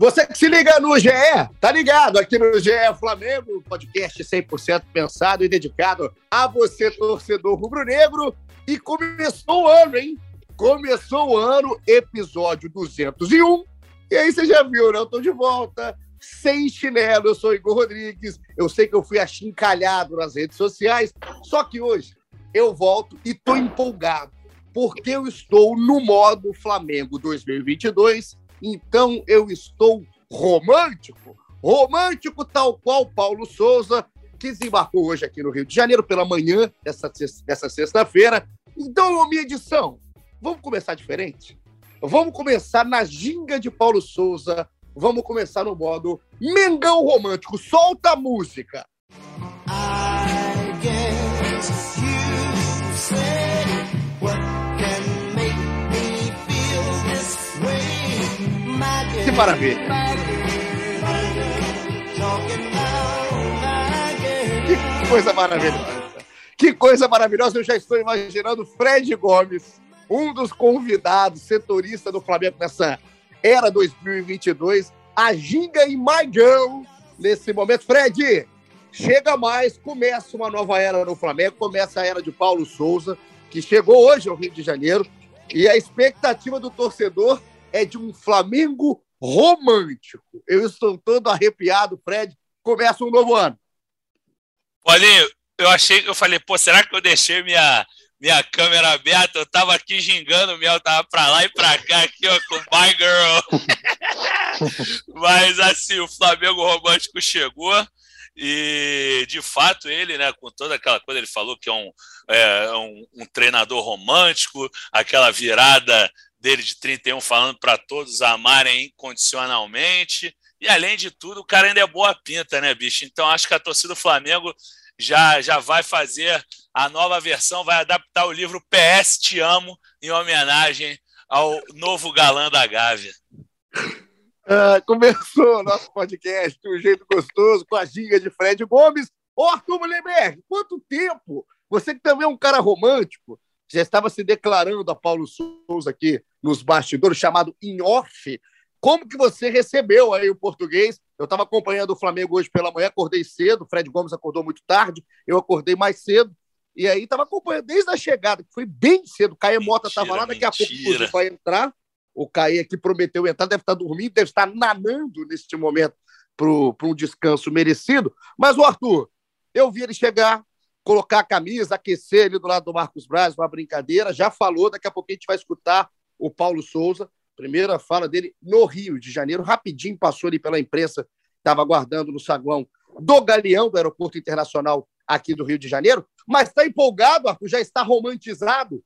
Você que se liga no GE, tá ligado aqui no GE Flamengo, podcast 100% pensado e dedicado a você, torcedor rubro-negro. E começou o ano, hein? Começou o ano, episódio 201. E aí você já viu, né? Eu tô de volta, sem chinelo. Eu sou Igor Rodrigues. Eu sei que eu fui achincalhado nas redes sociais, só que hoje eu volto e tô empolgado, porque eu estou no modo Flamengo 2022 então eu estou romântico, romântico tal qual Paulo Souza, que desembarcou hoje aqui no Rio de Janeiro pela manhã dessa, sexta-feira. Então, minha edição, vamos começar diferente? Vamos começar na ginga de Paulo Souza, vamos começar no modo Mengão Romântico. Solta a música! I maravilha! Que coisa maravilhosa! Que coisa maravilhosa! Eu já estou imaginando Fred Gomes, um dos convidados, setorista do Flamengo nessa era 2022, a ginga e Maigão nesse momento. Fred, chega mais, começa uma nova era no Flamengo, começa a era de Paulo Souza, que chegou hoje ao Rio de Janeiro, e a expectativa do torcedor é de um Flamengo romântico. Eu estou todo arrepiado, Fred. Começa um novo ano. Paulinho, eu achei, eu falei, pô, será que eu deixei minha, minha câmera aberta? Eu tava aqui gingando, o meu tava pra lá e pra cá, aqui, ó, com My Girl. Mas assim, o Flamengo romântico chegou. E de fato ele, né, com toda aquela coisa, ele falou que é um, é, um, um treinador romântico, aquela virada dele de 31 falando para todos amarem incondicionalmente. E além de tudo, o cara ainda é boa pinta, né, bicho? Então acho que a torcida do Flamengo já, já vai fazer a nova versão, vai adaptar o livro PS Te Amo em homenagem ao novo galã da Gávea. Uh, começou o nosso podcast de um jeito gostoso, com a giga de Fred Gomes. Ô, Arthur Mullenberg, quanto tempo? Você que também é um cara romântico, já estava se declarando a Paulo Souza aqui nos bastidores, chamado in off. Como que você recebeu aí o português? Eu estava acompanhando o Flamengo hoje pela manhã, acordei cedo, o Fred Gomes acordou muito tarde, eu acordei mais cedo, e aí estava acompanhando desde a chegada, que foi bem cedo. O Caio Mota estava lá, daqui mentira. a pouco vai entrar. O Caio aqui prometeu entrar, deve estar dormindo, deve estar nanando neste momento para um descanso merecido. Mas o Arthur, eu vi ele chegar, colocar a camisa, aquecer ele do lado do Marcos Braz, uma brincadeira, já falou, daqui a pouco a gente vai escutar o Paulo Souza, primeira fala dele no Rio de Janeiro, rapidinho passou ali pela imprensa, estava aguardando no saguão do Galeão, do Aeroporto Internacional aqui do Rio de Janeiro, mas está empolgado, Arthur, já está romantizado.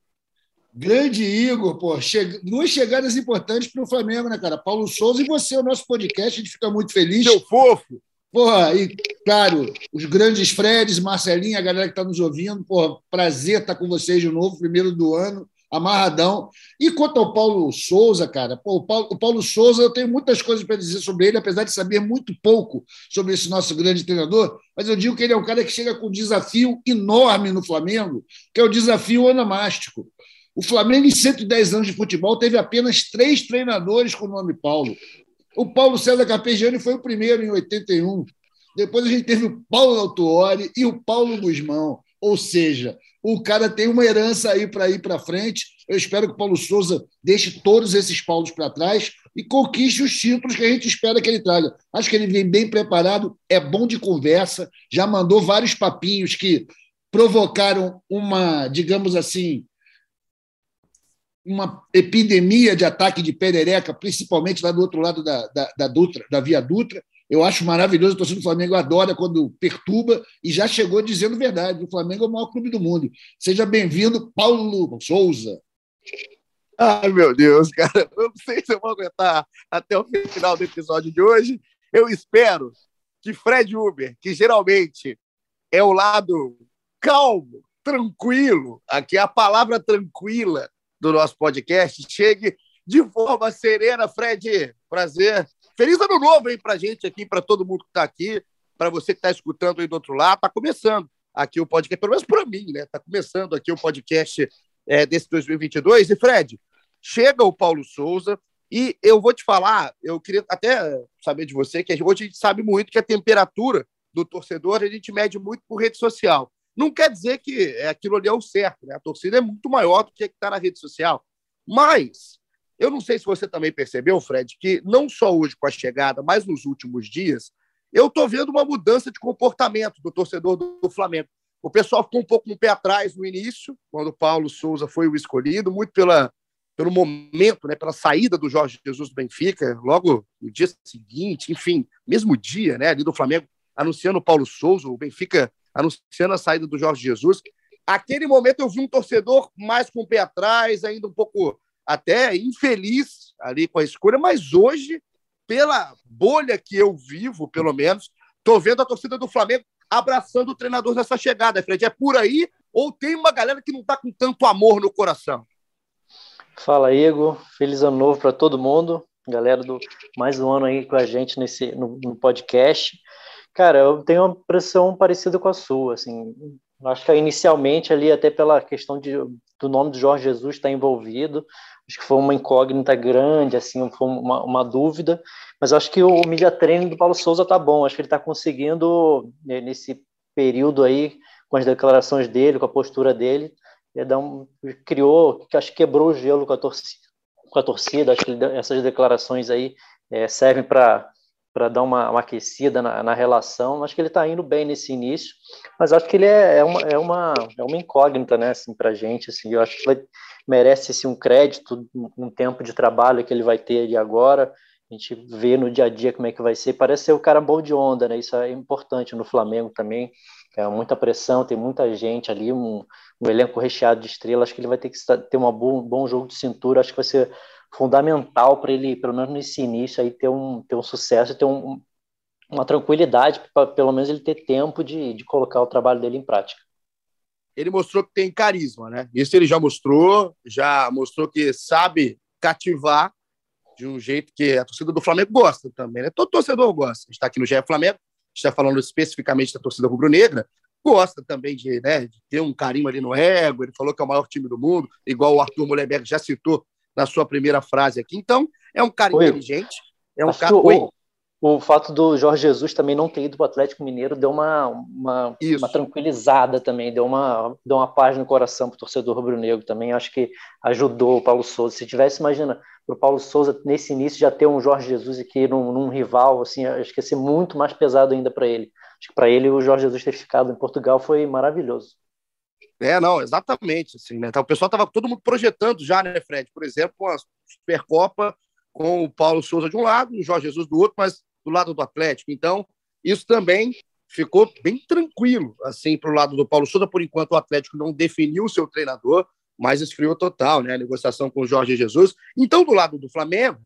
Grande Igor, pô, che... duas chegadas importantes para o Flamengo, né, cara? Paulo Souza e você, o nosso podcast, a gente fica muito feliz. Seu fofo! Porra, e claro, os grandes Freds, Marcelinho, a galera que está nos ouvindo, porra, prazer estar com vocês de novo, primeiro do ano amarradão. E quanto ao Paulo Souza, cara, pô, o, Paulo, o Paulo Souza, eu tenho muitas coisas para dizer sobre ele, apesar de saber muito pouco sobre esse nosso grande treinador, mas eu digo que ele é um cara que chega com um desafio enorme no Flamengo, que é o desafio onomástico. O Flamengo, em 110 anos de futebol, teve apenas três treinadores com o nome Paulo. O Paulo César Carpegiani foi o primeiro, em 81. Depois a gente teve o Paulo Autuori e o Paulo Guzmão. Ou seja, o cara tem uma herança aí para ir para frente. Eu espero que o Paulo Souza deixe todos esses paulos para trás e conquiste os títulos que a gente espera que ele traga. Acho que ele vem bem preparado, é bom de conversa, já mandou vários papinhos que provocaram uma, digamos assim, uma epidemia de ataque de perereca, principalmente lá do outro lado da, da, da, Dutra, da Via Dutra. Eu acho maravilhoso, o torcedor do Flamengo adora quando perturba e já chegou dizendo verdade. O Flamengo é o maior clube do mundo. Seja bem-vindo, Paulo Souza. Ai, meu Deus, cara, eu não sei se eu vou aguentar até o final do episódio de hoje. Eu espero que Fred Uber, que geralmente é o lado calmo, tranquilo, aqui é a palavra tranquila do nosso podcast, chegue de forma serena. Fred, prazer Feliz ano novo aí pra gente aqui, para todo mundo que está aqui, para você que está escutando aí do outro lado. Está começando aqui o podcast, pelo menos para mim, né? Está começando aqui o podcast é, desse 2022. E Fred, chega o Paulo Souza E eu vou te falar, eu queria até saber de você, que hoje a gente sabe muito que a temperatura do torcedor a gente mede muito por rede social. Não quer dizer que é aquilo ali é o certo, né? A torcida é muito maior do que está na rede social. Mas eu não sei se você também percebeu, Fred, que não só hoje com a chegada, mas nos últimos dias, eu estou vendo uma mudança de comportamento do torcedor do Flamengo. O pessoal ficou um pouco no pé atrás no início, quando o Paulo Souza foi o escolhido, muito pela, pelo momento, né, pela saída do Jorge Jesus do Benfica, logo no dia seguinte, enfim, mesmo dia, né, ali do Flamengo, anunciando o Paulo Souza, o Benfica anunciando a saída do Jorge Jesus. Aquele momento eu vi um torcedor mais com o pé atrás, ainda um pouco até infeliz ali com a escolha, mas hoje, pela bolha que eu vivo, pelo menos, estou vendo a torcida do Flamengo abraçando o treinador nessa chegada, Fred. É por aí ou tem uma galera que não está com tanto amor no coração? Fala, Igor. Feliz ano novo para todo mundo. Galera do mais um ano aí com a gente nesse no, no, podcast. Cara, eu tenho uma impressão parecida com a sua, assim. Acho que inicialmente ali até pela questão de, do nome do Jorge Jesus estar envolvido, acho que foi uma incógnita grande, assim, foi uma, uma dúvida, mas acho que o media training do Paulo Souza tá bom, acho que ele está conseguindo, né, nesse período aí, com as declarações dele, com a postura dele, um, criou, acho que quebrou o gelo com a torcida, com a torcida. Acho que essas declarações aí é, servem para para dar uma, uma aquecida na, na, relação. Acho que ele está indo bem nesse início, mas acho que ele é, é, uma, é, uma, é uma incógnita, né, assim, para a gente. Assim, eu acho que ele merece assim, um crédito, um tempo de trabalho que ele vai ter de agora. A gente vê no dia a dia como é que vai ser. Parece ser o cara bom de onda, né? Isso é importante no Flamengo também. É muita pressão, tem muita gente ali, um, um elenco recheado de estrelas. Acho que ele vai ter que ter um bom, bom jogo de cintura. Acho que vai ser fundamental para ele, pelo menos nesse início, aí ter um, ter um sucesso, ter um, uma tranquilidade, para pelo menos ele ter tempo de, de colocar o trabalho dele em prática. Ele mostrou que tem carisma, né? Isso ele já mostrou, já mostrou que sabe cativar de um jeito que a torcida do Flamengo gosta também, né? Todo torcedor gosta. está aqui no GE Flamengo, está falando especificamente da torcida rubro-negra, gosta também de, né, de ter um carinho ali no ego. Ele falou que é o maior time do mundo, igual o Arthur Mulherberg já citou na sua primeira frase aqui. Então, é um cara Oi. inteligente. É um cara. O, o fato do Jorge Jesus também não ter ido para o Atlético Mineiro deu uma, uma, uma, tranquilizada também, deu uma, deu uma paz no coração para o torcedor rubro-negro também. Acho que ajudou o Paulo Souza. Se tivesse, imagina, para o Paulo Souza nesse início já ter um Jorge Jesus aqui num, num rival, assim, acho que ia ser muito mais pesado ainda para ele. Acho que para ele o Jorge Jesus ter ficado em Portugal foi maravilhoso. É, não, exatamente. Assim, né? Então, o pessoal estava todo mundo projetando já, né, Fred? Por exemplo, a Supercopa com o Paulo Souza de um lado, o Jorge Jesus do outro, mas do lado do Atlético. Então, isso também ficou bem tranquilo, assim, para o lado do Paulo Souza. Por enquanto, o Atlético não definiu o seu treinador, mas esfriou total, né? A negociação com o Jorge Jesus. Então, do lado do Flamengo,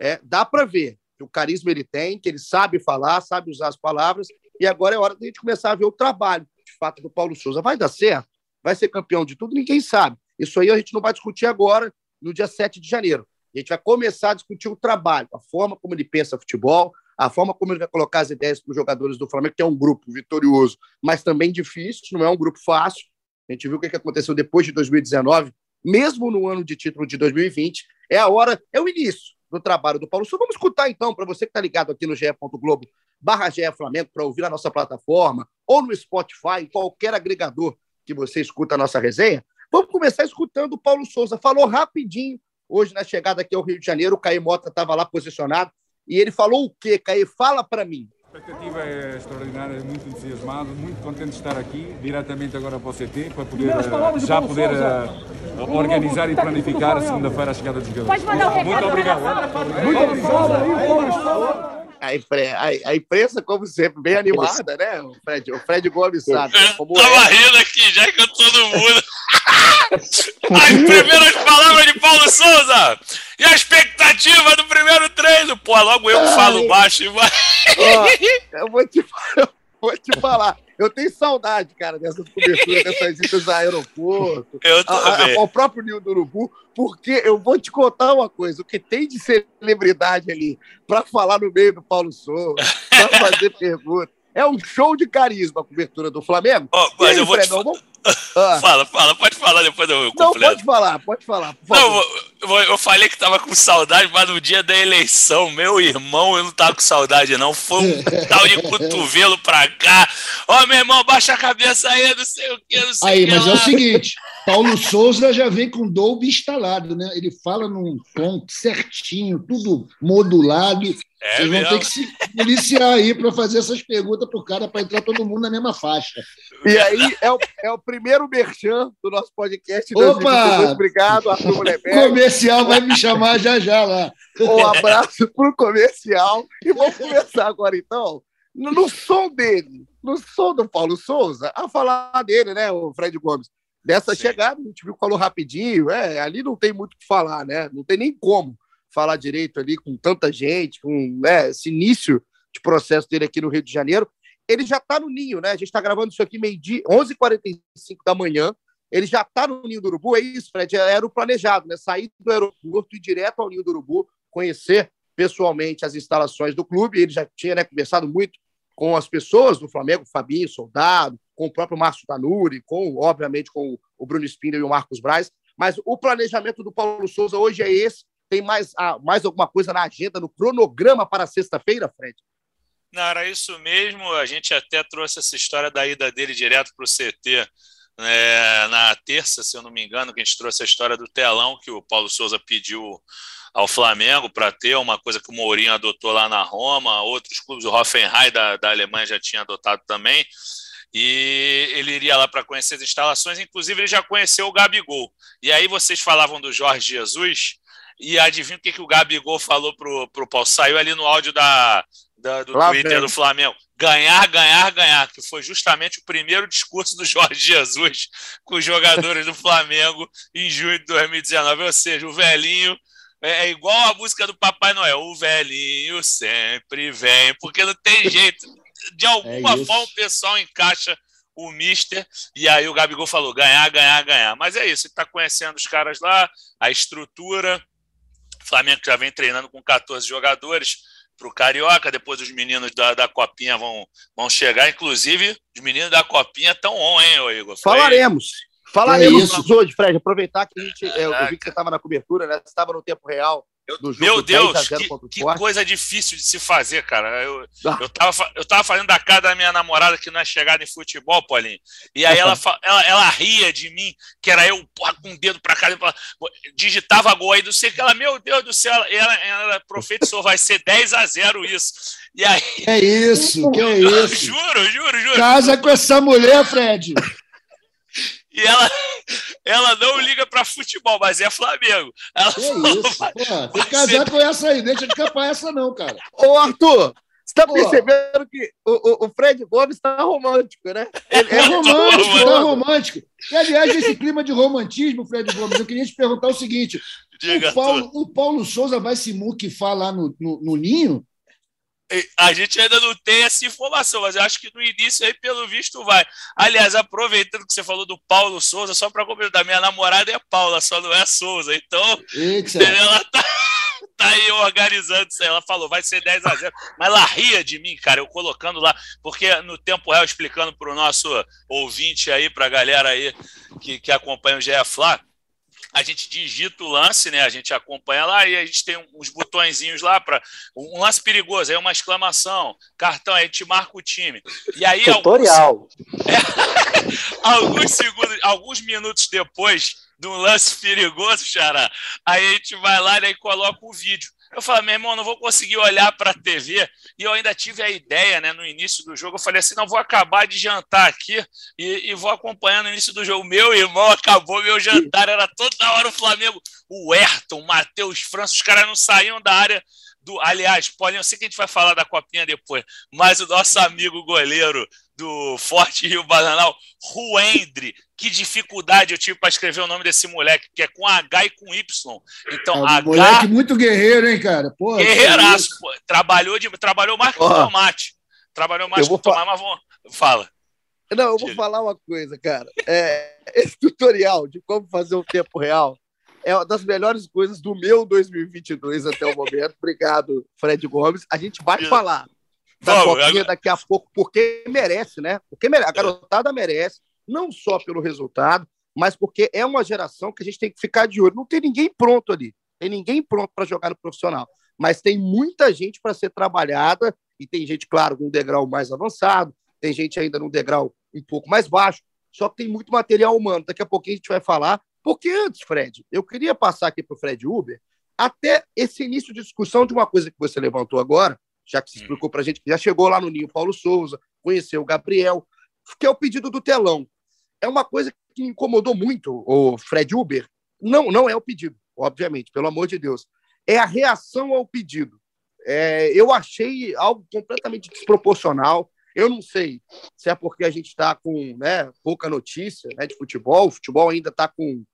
é, dá para ver que o carisma ele tem, que ele sabe falar, sabe usar as palavras, e agora é hora da gente começar a ver o trabalho, de fato, do Paulo Souza. Vai dar certo? Vai ser campeão de tudo, ninguém sabe. Isso aí a gente não vai discutir agora, no dia 7 de janeiro. A gente vai começar a discutir o trabalho, a forma como ele pensa futebol, a forma como ele vai colocar as ideias para os jogadores do Flamengo, que é um grupo vitorioso, mas também difícil, não é um grupo fácil. A gente viu o que aconteceu depois de 2019, mesmo no ano de título de 2020. É a hora, é o início do trabalho do Paulo. Só vamos escutar então, para você que está ligado aqui no ge.globo barra Flamengo, para ouvir a nossa plataforma, ou no Spotify, qualquer agregador que você escuta a nossa resenha, vamos começar escutando o Paulo Souza. Falou rapidinho hoje na chegada aqui ao Rio de Janeiro, o Caí Mota estava lá posicionado, e ele falou o quê, Caí? Fala para mim. A expectativa é extraordinária, muito entusiasmado, muito contente de estar aqui, diretamente agora para o CT, para poder eh, já poder uh, organizar e planificar a segunda-feira a chegada dos jogadores. Muito obrigado. Muito obrigado a, impre, a, a, imprensa, como sempre, bem animada, né? O Fred, o Fred Gomes sabe. Como Tava é. rindo aqui, já que todo mundo. As primeiras palavras de Paulo Souza! E a expectativa do primeiro treino? Pô, logo eu falo baixo e vai. eu vou te falar vou te falar. Eu tenho saudade, cara, dessas coberturas, dessas idas a aeroporto. Eu também. Ao próprio Ninho do Urubu, porque eu vou te contar uma coisa: o que tem de celebridade ali para falar no meio do Paulo Souza, para fazer perguntas. É um show de carisma a cobertura do Flamengo. Oh, mas aí, eu vou Fred, te... Vamos... Ah. Fala, fala, pode falar depois eu completo. Não, pode falar, pode falar. Não, eu falei que tava com saudade, mas no dia da eleição, meu irmão, eu não tava com saudade, não. Foi um tal de cotovelo pra cá. Ó, oh, meu irmão, baixa a cabeça aí, não sei o que, não sei Aí, que mas lá. é o seguinte: Paulo Souza já vem com Dolby instalado, né? Ele fala num tom certinho, tudo modulado. É Vocês vão mesmo. ter que se policiar aí para fazer essas perguntas pro cara para entrar todo mundo na mesma faixa. E aí é o, é o primeiro merchan do nosso podcast. Opa! 2022. Obrigado, Arthur Mulherberg. Comercial vai me chamar já já lá. Um abraço pro comercial. E vamos começar agora, então, no, no som dele, no som do Paulo Souza, a falar dele, né, o Fred Gomes. Dessa Sim. chegada, a gente viu que falou rapidinho, é, ali não tem muito o que falar, né? Não tem nem como falar direito ali com tanta gente, com né, esse início de processo dele aqui no Rio de Janeiro. Ele já está no ninho, né? A gente está gravando isso aqui meio-dia, 11h45 da manhã. Ele já está no Ninho do Urubu, é isso, Fred? Era o planejado, né? Sair do aeroporto e ir direto ao Ninho do Urubu, conhecer pessoalmente as instalações do clube. Ele já tinha né, conversado muito com as pessoas do Flamengo, Fabinho, Soldado, com o próprio Márcio Tanuri, com, obviamente, com o Bruno Spindler e o Marcos Braz. Mas o planejamento do Paulo Souza hoje é esse. Tem mais, ah, mais alguma coisa na agenda, no cronograma para sexta-feira, Fred? Não, era isso mesmo. A gente até trouxe essa história da ida dele direto para o CT né, na terça, se eu não me engano, que a gente trouxe a história do telão que o Paulo Souza pediu ao Flamengo para ter, uma coisa que o Mourinho adotou lá na Roma, outros clubes, o Hoffenheim da, da Alemanha já tinha adotado também. E ele iria lá para conhecer as instalações, inclusive ele já conheceu o Gabigol. E aí vocês falavam do Jorge Jesus, e adivinha o que, que o Gabigol falou pro, pro Paulo? Saiu ali no áudio da, da- do Lá Twitter do Flamengo. Ganhar, ganhar, ganhar, que foi justamente o primeiro discurso do Jorge Jesus com os jogadores do Flamengo em junho de 2019. Ou seja, o velhinho é é igual a música do Papai Noel. O velhinho sempre vem, porque não tem jeito. De alguma É forma o pessoal encaixa o Mister, e aí o Gabigol falou: ganhar, ganhar, ganhar. Mas é isso, ele está conhecendo os caras lá, a estrutura. O Flamengo já vem treinando com 14 jogadores para o Carioca, depois os meninos da, da Copinha vão, vão chegar. Inclusive, os meninos da Copinha estão on, hein, ô Igor? Foi- Falaremos. Falaremos É isso. hoje, Fred. Aproveitar que a gente. é, Eu, vi que você estava na cobertura, né? Você estava no tempo real do jogo Meu 10 Deus, a 0 que, que coisa difícil de se fazer, cara. Eu, Ah. eu, tava, eu tava fazendo da cara da minha namorada que não é chegada em futebol, Paulinho. E aí ela, ela, ela ria de mim, que era eu porra, com o dedo pra cá, digitava gol aí, não sei que. Ela, meu Deus do céu, ela, ela profetizou, vai ser 10 a 0 isso. E aí, É isso, que é isso. juro, juro, juro. Casa com essa mulher, Fred. E ela, ela não liga pra futebol, mas é Flamengo. Ela Que falou, isso. vai- vai casar com essa aí, deixa de capar essa não, cara. Ô, Arthur, você tá Pô. percebendo que o, o, o Fred Gomes tá romântico, né? Ele É romântico, Tô tá romântico. E, aliás, esse clima de romantismo, Fred Gomes, eu queria te perguntar o seguinte: diga o Paulo, o Paulo Souza vai se muquifar lá no, no, no ninho? A gente ainda não tem essa informação, mas eu acho que no início aí, pelo visto, vai. Aliás, aproveitando que você falou do Paulo Souza, só para completar, minha namorada é Paula, só não é Souza. Então, Eita. ela tá, tá aí organizando isso aí. Ela falou, vai ser 10 a 0 Mas ela ria de mim, cara, eu colocando lá, porque no tempo real, explicando para o nosso ouvinte aí, para a galera aí que, que acompanha o GE Flá, a gente digita o lance, né? A gente acompanha lá e a gente tem uns botõezinhos lá para um lance perigoso, aí uma exclamação, cartão, aí a gente marca o time. E aí Tutorial. alguns segundos, alguns minutos depois do lance perigoso, Xará, aí a gente vai lá né, e coloca o vídeo. Eu falo, meu irmão, não vou conseguir olhar para a TV. E eu ainda tive a ideia, né, no início do jogo. Eu falei assim: não, vou acabar de jantar aqui e, e vou acompanhando o início do jogo. Meu irmão acabou meu jantar, era toda hora o Flamengo. O Ayrton, o Matheus França, os caras não saíam da área do. Aliás, Paulinho, eu sei que a gente vai falar da copinha depois, mas o nosso amigo goleiro do Forte Rio Bananal, Ruendre, que dificuldade eu tive para escrever o nome desse moleque, que é com H e com Y. Então, É um H. moleque muito guerreiro, hein, cara? Que Guerreiraço, pô. Trabalhou, de, trabalhou mais que o Ó. Tomate. Trabalhou mais vou o Tomate, mas vamos. Fala. Não, eu vou falar uma coisa, cara. É, esse tutorial de como fazer o tempo real é uma das melhores coisas do meu 2022 até o momento. Obrigado, Fred Gomes. A gente vai falar da Vamos, copinha agora- daqui a pouco, porque merece, né? Porque mere- a garotada merece, não só pelo resultado, mas porque é uma geração que a gente tem que ficar de olho. Não tem ninguém pronto ali, tem ninguém pronto para jogar no profissional, mas tem muita gente para ser trabalhada e tem gente, claro, num degrau mais avançado, tem gente ainda num degrau um pouco mais baixo, só que tem muito material humano. Daqui a pouquinho a gente vai falar. Porque antes, Fred, eu queria passar aqui para o Fred Uber até esse início de discussão de uma coisa que você levantou agora, já que se explicou para a gente que já chegou lá no Ninho Paulo Souza, conheceu o Gabriel, que é o pedido do telão. É uma coisa que me incomodou muito, o Fred Uber. Não, não é o pedido, obviamente, pelo amor de Deus. É a reação ao pedido. É, eu achei algo completamente desproporcional. Eu não sei se é porque a gente está com né, pouca notícia né, de futebol, o futebol ainda está com,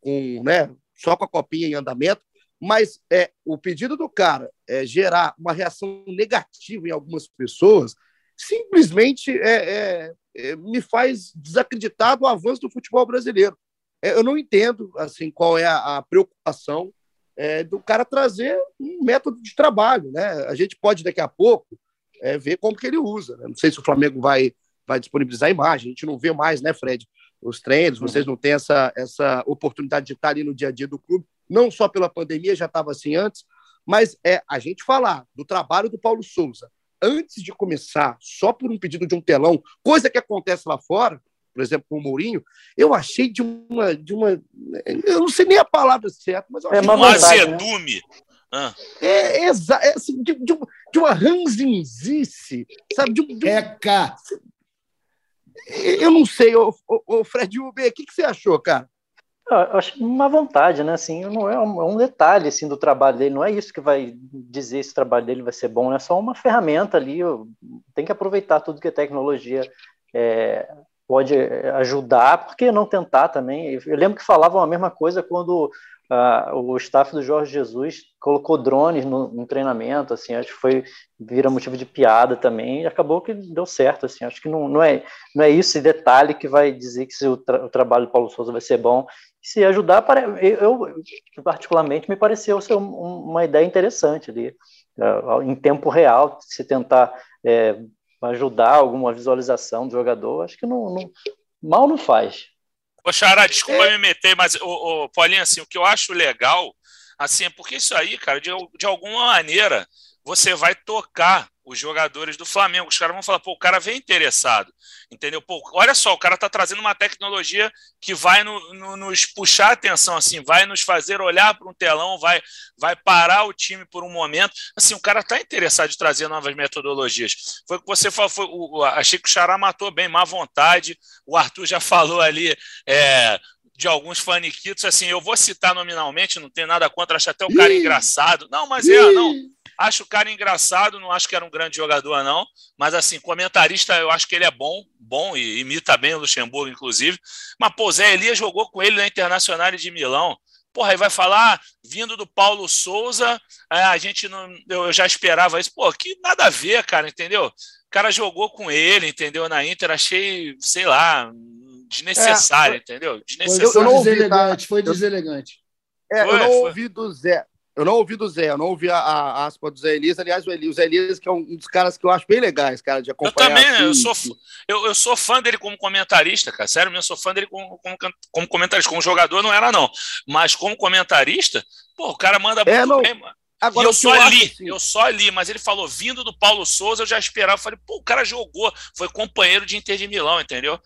com né, só com a copinha em andamento, mas é, o pedido do cara é gerar uma reação negativa em algumas pessoas simplesmente é, é, é, me faz desacreditar do avanço do futebol brasileiro. É, eu não entendo assim qual é a, a preocupação é, do cara trazer um método de trabalho. Né? A gente pode, daqui a pouco, ver como que ele usa. Né? Não sei se o Flamengo vai, vai disponibilizar a imagem, a gente não vê mais, né, Fred? Os treinos, vocês não têm essa, essa oportunidade de estar ali no dia a dia do clube, não só pela pandemia, já estava assim antes, mas é a gente falar do trabalho do Paulo Souza antes de começar, só por um pedido de um telão, coisa que acontece lá fora, por exemplo, com o Mourinho, eu achei de uma. De uma eu não sei nem a palavra certa, mas eu é achei é uma um azedume. Né? Ah. É, é, é assim, de, de, de uma ranzinzice, sabe? De, de, Eca! Eu não sei, o, o, o Fred Uber, o que, que você achou, cara? Eu acho uma vontade, né? Assim, não é um, é um, detalhe assim do trabalho dele. Não é isso que vai dizer se o trabalho dele vai ser bom. É só uma ferramenta ali. Tem que aproveitar tudo que a tecnologia é, pode ajudar. Por que não tentar também? Eu lembro que falavam a mesma coisa quando Uh, o staff do Jorge Jesus colocou drones no, no, treinamento, assim, acho que foi vira motivo de piada também, e acabou que deu certo, assim, acho que não, não é não é esse detalhe que vai dizer que se o, tra o trabalho do Paulo Souza vai ser bom, se ajudar, eu, eu particularmente me pareceu ser um, uma ideia interessante ali, uh, em tempo real, se tentar é, ajudar alguma visualização do jogador, acho que não, não mal não faz. Ô, Xará, desculpa é. me meter, mas, ô, ô, Paulinho, assim, o que eu acho legal, assim, é porque isso aí, cara, de, de alguma maneira, você vai tocar os jogadores do Flamengo. Os caras vão falar, pô, o cara vem interessado, entendeu? Pô, olha só, o cara tá trazendo uma tecnologia que vai no, no, nos puxar atenção, assim, vai nos fazer olhar para um telão, vai, vai parar o time por um momento. Assim, o cara tá interessado em trazer novas metodologias. Foi o que você falou, foi, o, achei que o Xará matou bem, má vontade. O Arthur já falou ali, é, de alguns faniquitos, assim, eu vou citar nominalmente, não tem nada contra, acho até o cara engraçado. Não, mas é, não. Acho o cara engraçado, não acho que era um grande jogador, não. Mas, assim, comentarista, eu acho que ele é bom, bom e imita bem o Luxemburgo, inclusive. Mas, pô, Zé Elias jogou com ele na Internacional de Milão. Porra, aí vai falar, vindo do Paulo Souza, é, a gente não. Eu já esperava isso. Pô, que nada a ver, cara, entendeu? O cara jogou com ele, entendeu? Na Inter, achei, sei lá, desnecessário, é, entendeu? Desnecessário. Foi deselegante, foi deselegante. É, foi, eu não foi. ouvi do Zé. Eu não ouvi do Zé, eu não ouvi a, a aspa do Zé Elias. Aliás, o, Elias, o Zé Elias, que é um dos caras que eu acho bem legais, cara, de acompanhar. Eu também, assim, eu, sou, eu, eu sou fã dele como comentarista, cara. Sério, eu sou fã dele como, como, como comentarista. Como jogador não era, não. Mas como comentarista, pô, o cara manda é, muito não. bem, mano. Agora, e eu só li, assim... eu só li, mas ele falou, vindo do Paulo Souza, eu já esperava. Eu falei, pô, o cara jogou, foi companheiro de Inter de Milão, entendeu?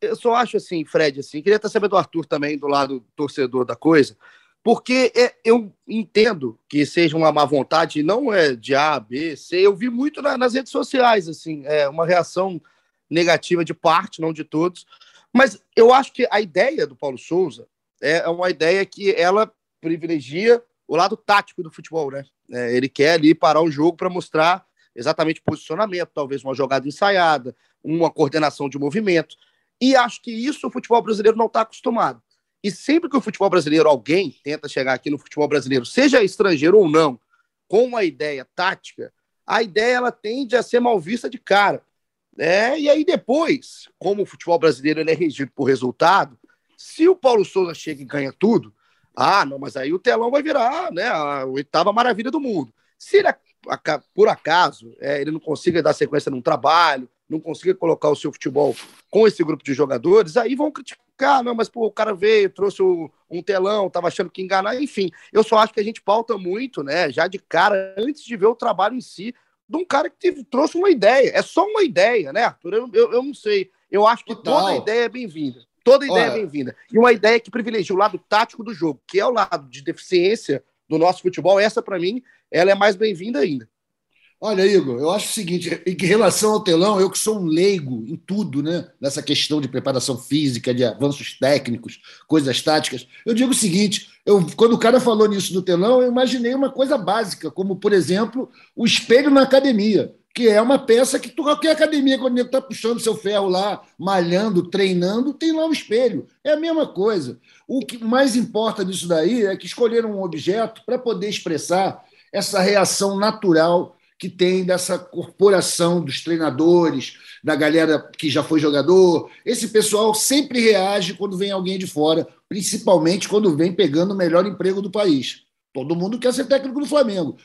Eu só acho assim, Fred, assim, queria estar sabendo do Arthur também, do lado torcedor da coisa. Porque é, eu entendo que seja uma má vontade, não é de A, B, C. Eu vi muito na, nas redes sociais, assim, é uma reação negativa de parte, não de todos. Mas eu acho que a ideia do Paulo Souza é uma ideia que ela privilegia o lado tático do futebol, né? É, ele quer ali parar o jogo para mostrar exatamente posicionamento, talvez uma jogada ensaiada, uma coordenação de movimento. E acho que isso o futebol brasileiro não está acostumado. E sempre que o futebol brasileiro, alguém tenta chegar aqui no futebol brasileiro, seja estrangeiro ou não, com uma ideia tática, a ideia ela tende a ser mal vista de cara. É, e aí depois, como o futebol brasileiro ele é regido por resultado, se o Paulo Souza chega e ganha tudo, ah, não, mas aí o telão vai virar né, a oitava maravilha do mundo. Se ele, por acaso, é, ele não consiga dar sequência num trabalho, não consiga colocar o seu futebol com esse grupo de jogadores, aí vão criticar, não, mas pô, o cara veio, trouxe um telão, estava achando que enganar, enfim. Eu só acho que a gente pauta muito, né, já de cara, antes de ver o trabalho em si, de um cara que teve, trouxe uma ideia. É só uma ideia, né, Arthur? Eu, eu, eu não sei. Eu acho que Total. toda ideia é bem-vinda. Toda ideia Olha. é bem-vinda. E uma ideia que privilegia o lado tático do jogo, que é o lado de deficiência do nosso futebol, essa, para mim, ela é mais bem-vinda ainda. Olha, Igor, eu acho o seguinte, em relação ao telão, eu que sou um leigo em tudo, né? Nessa questão de preparação física, de avanços técnicos, coisas táticas, eu digo o seguinte: eu, quando o cara falou nisso do telão, eu imaginei uma coisa básica, como, por exemplo, o espelho na academia, que é uma peça que qualquer academia, quando ele está puxando seu ferro lá, malhando, treinando, tem lá um espelho. É a mesma coisa. O que mais importa disso daí é que escolheram um objeto para poder expressar essa reação natural que tem dessa corporação dos treinadores, da galera que já foi jogador. Esse pessoal sempre reage quando vem alguém de fora, principalmente quando vem pegando o melhor emprego do país. Todo mundo quer ser técnico do Flamengo.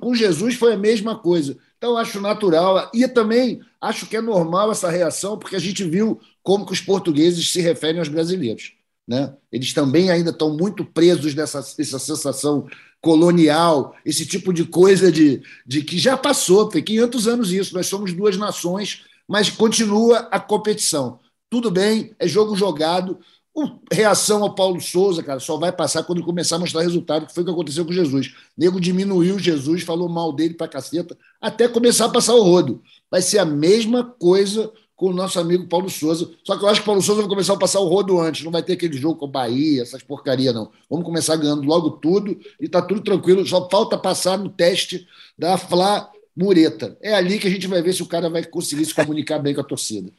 Com Jesus foi a mesma coisa. Então, acho natural. E também acho que é normal essa reação, porque a gente viu como que os portugueses se referem aos brasileiros. Né? Eles também ainda estão muito presos nessa sensação colonial, esse tipo de coisa de, de que já passou, tem 500 anos isso, nós somos duas nações, mas continua a competição. Tudo bem, é jogo jogado. O, reação ao Paulo Souza, cara, só vai passar quando começar a mostrar resultado, que foi o que aconteceu com Jesus. O nego diminuiu Jesus, falou mal dele pra caceta, até começar a passar o rodo. Vai ser a mesma coisa com o nosso amigo Paulo Souza. Só que eu acho que o Paulo Souza vai começar a passar o rodo antes, não vai ter aquele jogo com o Bahia, essas porcaria, não. Vamos começar ganhando logo tudo e tá tudo tranquilo, só falta passar no teste da Flá Mureta. É ali que a gente vai ver se o cara vai conseguir se comunicar bem com a torcida.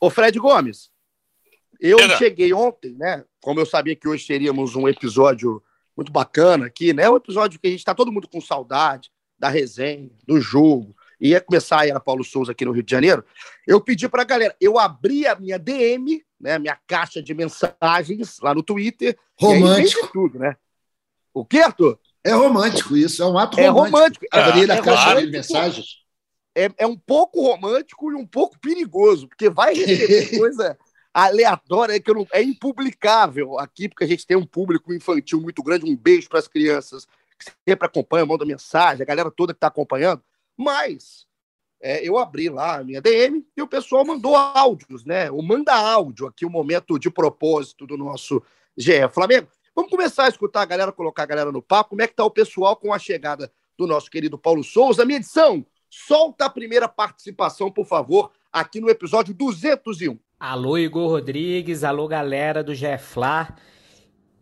Ô Fred Gomes, eu cheguei ontem, né? Como eu sabia que hoje teríamos um episódio muito bacana aqui, né? Um episódio que a gente está todo mundo com saudade da resenha, do jogo, ia começar a era Paulo Souza aqui no Rio de Janeiro, eu pedi para a galera, eu abri a minha DM, né, minha caixa de mensagens lá no Twitter. Romântico. tudo, né? O que, Arthur? É romântico isso, é um ato romântico. É romântico. Abrir a é caixa romântico. de mensagens. É, é um pouco romântico e um pouco perigoso, porque vai receber coisa aleatória que não, é impublicável aqui, porque a gente tem um público infantil muito grande. Um beijo para as crianças que sempre acompanham, mandam mensagem, a galera toda que está acompanhando. Mas é, eu abri lá a minha DM e o pessoal mandou áudios, né? O manda áudio aqui, o momento de propósito do nosso GE Flamengo. Vamos começar a escutar a galera, colocar a galera no papo. Como é que tá o pessoal com a chegada do nosso querido Paulo Souza? Minha edição, solta a primeira participação, por favor, aqui no episódio 201. Alô, Igor Rodrigues, alô, galera do GFLA.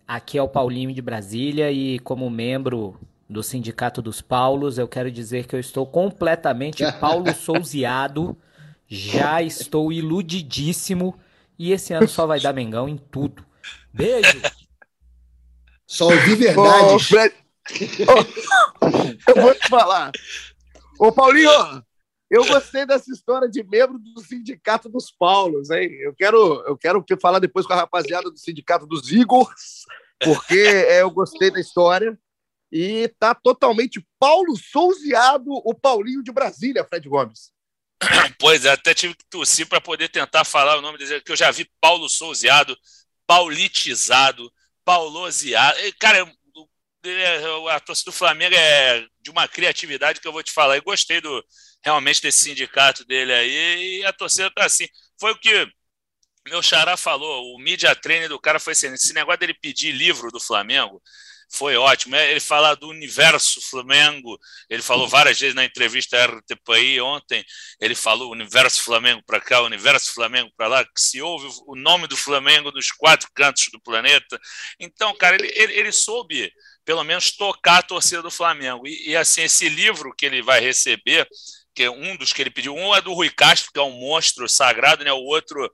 Aqui é o Paulinho de Brasília e como membro do Sindicato dos Paulos, eu quero dizer que eu estou completamente Paulo Souziado, já estou iludidíssimo e esse ano só vai dar Mengão em tudo. Beijo! Só ouvi verdade. Fred... eu vou te falar. Ô, Paulinho, eu gostei dessa história de membro do Sindicato dos Paulos, hein? Eu quero, eu quero falar depois com a rapaziada do Sindicato dos Igors, porque é, eu gostei da história e tá totalmente Paulo Souzeado, o Paulinho de Brasília, Fred Gomes. Pois é, até tive que tossir para poder tentar falar o nome dele, que eu já vi Paulo Souzeado, paulitizado, pauloseado. Cara, a torcida do Flamengo é de uma criatividade que eu vou te falar. Eu gostei do, realmente desse sindicato dele aí e a torcida tá assim. Foi o que meu xará falou, o media trainer do cara foi assim, esse negócio dele pedir livro do Flamengo, foi ótimo. Ele fala do universo Flamengo, ele falou várias vezes na entrevista RTPI ontem, ele falou universo Flamengo para cá, universo Flamengo para lá, que se ouve o nome do Flamengo nos quatro cantos do planeta. Então, cara, ele, ele, ele soube pelo menos tocar a torcida do Flamengo. E, e, assim, esse livro que ele vai receber, que é um dos que ele pediu, um é do Rui Castro, que é um monstro sagrado, né? O outro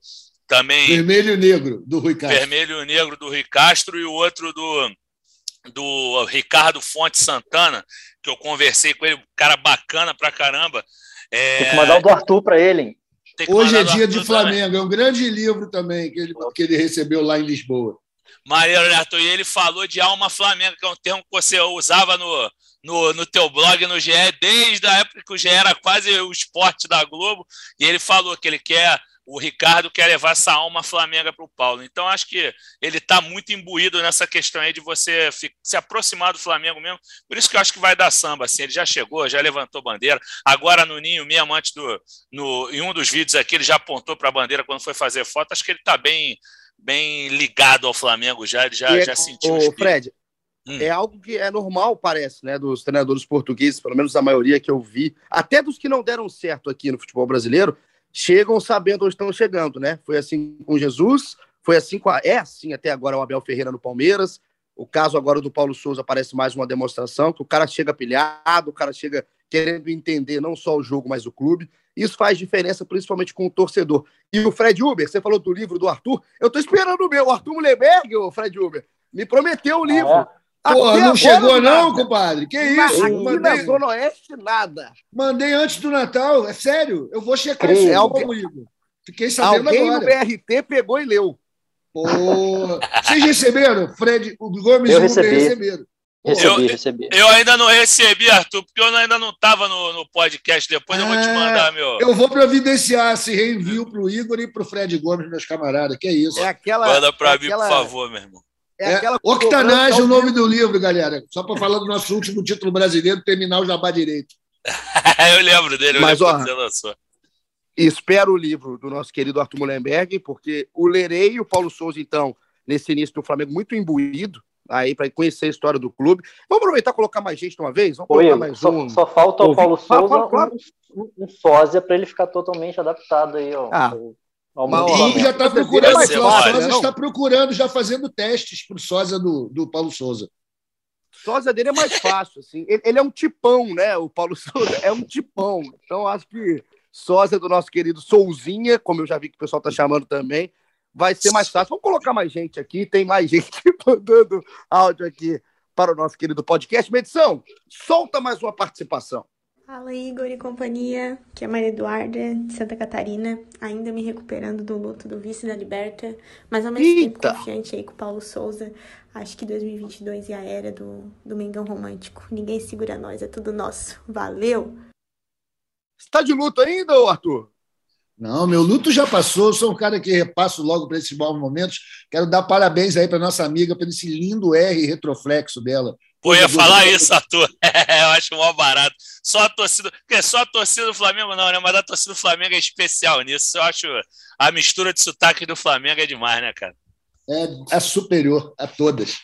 também. Vermelho e Negro, do Rui Castro. Vermelho e Negro, do Rui Castro, e o outro do do Ricardo Fonte Santana, que eu conversei com ele, cara bacana pra caramba. É... Tem que mandar o do Arthur para ele. Hoje é dia de Flamengo, também. é um grande livro também que ele, que ele recebeu lá em Lisboa. Maria Arthur, e ele falou de alma flamenga, que é um termo que você usava no, no, no teu blog, no GE, desde a época que o GE era quase o esporte da Globo, e ele falou que ele quer o Ricardo quer levar essa alma flamenga para o Paulo. Então, acho que ele está muito imbuído nessa questão aí de você se aproximar do Flamengo mesmo. Por isso que eu acho que vai dar samba. Assim, ele já chegou, já levantou bandeira. Agora, no Ninho mesmo, antes do. No, em um dos vídeos aqui, ele já apontou para a bandeira quando foi fazer foto. Acho que ele está bem, bem ligado ao Flamengo já. Ele já, é, já sentiu o Fred, hum. é algo que é normal, parece, né? Dos treinadores portugueses, pelo menos a maioria que eu vi, até dos que não deram certo aqui no futebol brasileiro, chegam sabendo onde estão chegando, né? Foi assim com Jesus, foi assim com a. É assim até agora o Abel Ferreira no Palmeiras. O caso agora do Paulo Souza parece mais uma demonstração que o cara chega pilhado, o cara chega querendo entender não só o jogo, mas o clube. Isso faz diferença, principalmente com o torcedor. E o Fred Uber, você falou do livro do Arthur. Eu tô esperando o meu, o Arthur Mullenberg, o Fred Uber, me prometeu o livro. Ah, é? Porra, não chegou nada. não, compadre? Que isso? Aqui mandei... na Zona Oeste, nada. Mandei antes do Natal, é sério. Eu vou checar isso alguém... comigo. Fiquei sabendo Alguém agora. no BRT pegou e leu. Porra. Vocês receberam? Fred, o Gomes e o recebi. receberam. Recebi, eu, recebi. Eu ainda não recebi, Arthur, porque eu ainda não estava no, no, podcast. Depois eu vou te é, mandar, meu. Eu vou providenciar esse reenvio para o Igor e para o Fred Gomes, meus camaradas. Que é isso. É aquela, Manda para é mim, por favor, meu irmão. É, é Octanage, o nome do livro, galera. Só para falar do nosso último título brasileiro, terminar o Jabá Direito. eu lembro dele, eu Mas, lembro ó, lançou. Espero o livro do nosso querido Arthur Mullenberg, porque o lerei e o Paulo Souza, então, nesse início do Flamengo, muito imbuído, aí para conhecer a história do clube. Vamos aproveitar e colocar mais gente de uma vez? Vamos colocar mais só, um. Só falta ao Paulo Souza ah, claro. um, um sósia para ele ficar totalmente adaptado aí ó. ah, e já está procurando, o Souza está procurando, já fazendo testes para o sósia do, do Paulo Souza. Sósia dele é mais fácil, assim. Ele, ele, é um tipão, né? O Paulo Souza é um tipão. Então, acho que sósia do nosso querido Souzinha, como eu já vi que o pessoal está chamando também, vai ser mais fácil. Vamos colocar mais gente aqui, tem mais gente mandando áudio aqui para o nosso querido podcast. Medição, solta mais uma participação. Fala Igor e companhia, que é Maria Eduarda, de Santa Catarina, ainda me recuperando do luto do vice da Liberta, mas ao mesmo Eita. tempo confiante aí com o Paulo Souza. Acho que 2022 é a era do, do Mengão Romântico. Ninguém segura nós, é tudo nosso. Valeu! Está de luto ainda, Arthur? Não, meu luto já passou. Sou um cara que repasso logo para esses bons momentos. Quero dar parabéns aí para nossa amiga pelo esse lindo R retroflexo dela. Pô, ia falar isso, Arthur. eu acho mó barato. Só a torcida. Porque só a torcida do Flamengo não, né? Mas a torcida do Flamengo é especial nisso. Eu acho a mistura de sotaque do Flamengo é demais, né, cara? É, é superior a todas.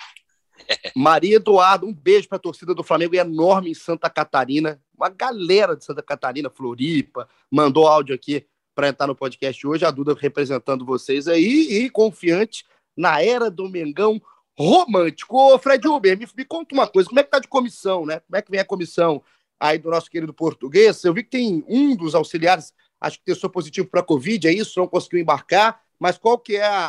Maria Eduardo, um beijo para a torcida do Flamengo enorme em Santa Catarina. Uma galera de Santa Catarina, Floripa, mandou áudio aqui para entrar no podcast hoje. A Duda representando vocês aí e confiante na era do Mengão romântico. Ô, Fred Uber, me, me, conta uma coisa, como é que tá de comissão, né? Como é que vem a comissão aí do nosso querido português? Eu vi que tem um dos auxiliares, acho que testou positivo para Covid, é isso? Não conseguiu embarcar, mas qual que é a,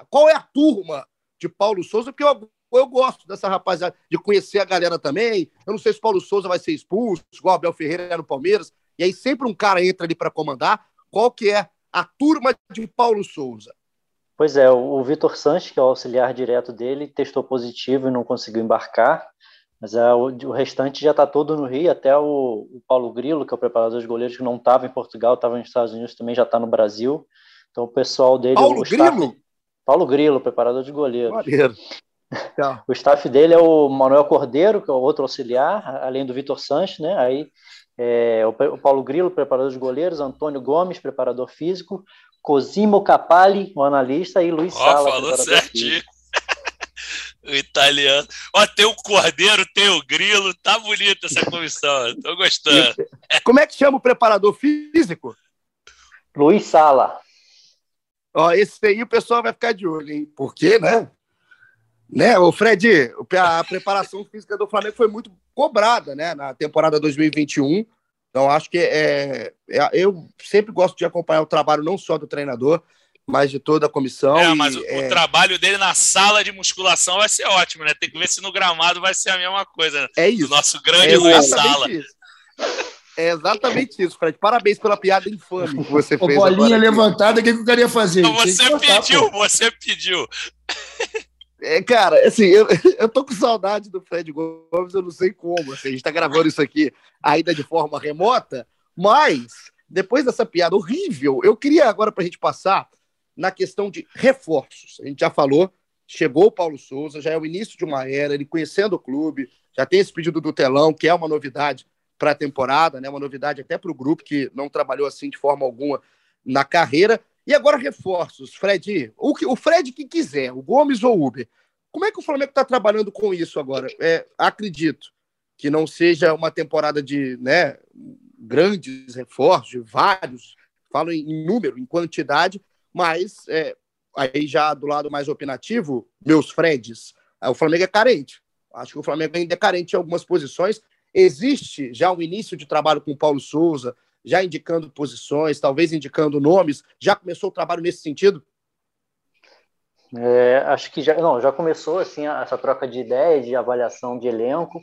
a, qual é a turma de Paulo Souza? Porque eu, eu gosto dessa rapaziada, de conhecer a galera também. Eu não sei se Paulo Souza vai ser expulso, igual Abel Ferreira no Palmeiras, e aí sempre um cara entra ali para comandar. Qual que é a turma de Paulo Souza? Pois é, o Vitor Sanches, que é o auxiliar direto dele, testou positivo e não conseguiu embarcar, mas é, o, o, restante já está todo no Rio, até o, o, Paulo Grilo, que é o preparador de goleiros, que não estava em Portugal, estava nos Estados Unidos, também já está no Brasil. Então o pessoal dele... Paulo o Grilo? Staff, Paulo Grilo, preparador de goleiros. Maneiro. o staff dele é o Manuel Cordeiro, que é o outro auxiliar, além do Vitor Sanches, né? Aí é, o Paulo Grilo, preparador de goleiros, Antônio Gomes, preparador físico, Cosimo Capali, o analista, e Luiz oh, Sala. Falou certinho. o italiano. Ó, tem o Cordeiro, tem o Grilo, tá bonita essa comissão, tô gostando. Como é que chama o preparador físico? Luiz Sala. Ó, esse aí o pessoal vai ficar de olho, hein? Porque, né? Né, o Fred, a preparação física do Flamengo foi muito cobrada, né, na temporada 2021. Então, acho que é, é, eu sempre gosto de acompanhar o trabalho não só do treinador, mas de toda a comissão. É, mas e, o, é... o, trabalho dele na sala de musculação vai ser ótimo, né? Tem que ver se no gramado vai ser a mesma coisa. Né? É isso. Do nosso grande é Luiz Sala. Isso. É exatamente isso, Fred. Parabéns pela piada infame que você fez. Bolinha agora. levantada, o que, que eu queria fazer? Você pediu, você pediu. É, cara, assim, eu, eu tô com saudade do Fred Gomes, eu não sei como. Assim, a gente tá gravando isso aqui ainda de forma remota, mas depois dessa piada horrível, eu queria agora pra gente passar na questão de reforços. A gente já falou, chegou o Paulo Souza, já é o início de uma era, ele conhecendo o clube, já tem esse pedido do telão, que é uma novidade para a temporada, né? Uma novidade até para o grupo que não trabalhou assim de forma alguma na carreira. E agora reforços, Fred. O, que, o Fred que quiser, o Gomes ou o Uber. Como é que o Flamengo está trabalhando com isso agora? É, acredito que não seja uma temporada de né, grandes reforços, de vários, falo em, número, em quantidade, mas é, aí já do lado mais opinativo, meus Freds, o Flamengo é carente. Acho que o Flamengo ainda é carente em algumas posições. Existe já um início de trabalho com o Paulo Souza, já indicando posições, talvez indicando nomes. Já começou o trabalho nesse sentido? É, acho que já, não, já começou assim essa troca de ideias, de avaliação de elenco,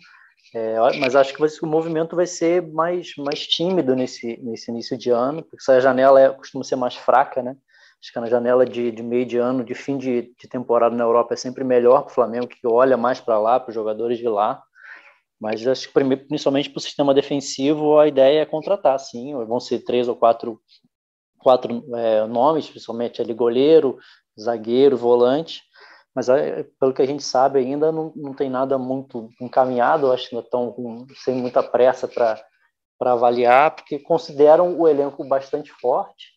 é, mas acho que o movimento vai ser mais, mais tímido nesse, nesse início de ano, porque essa janela é, costuma ser mais fraca, né? Acho que na janela de, de meio de ano, de fim de, de temporada na Europa é sempre melhor para o Flamengo, que olha mais para lá, para os jogadores de lá. Mas acho que principalmente para o sistema defensivo a ideia é contratar, sim. Vão ser três ou quatro, quatro é, nomes, principalmente ali goleiro, zagueiro, volante. Mas é, pelo que a gente sabe ainda não, não tem nada muito encaminhado. Acho que ainda estão sem muita pressa para avaliar, porque consideram o elenco bastante forte,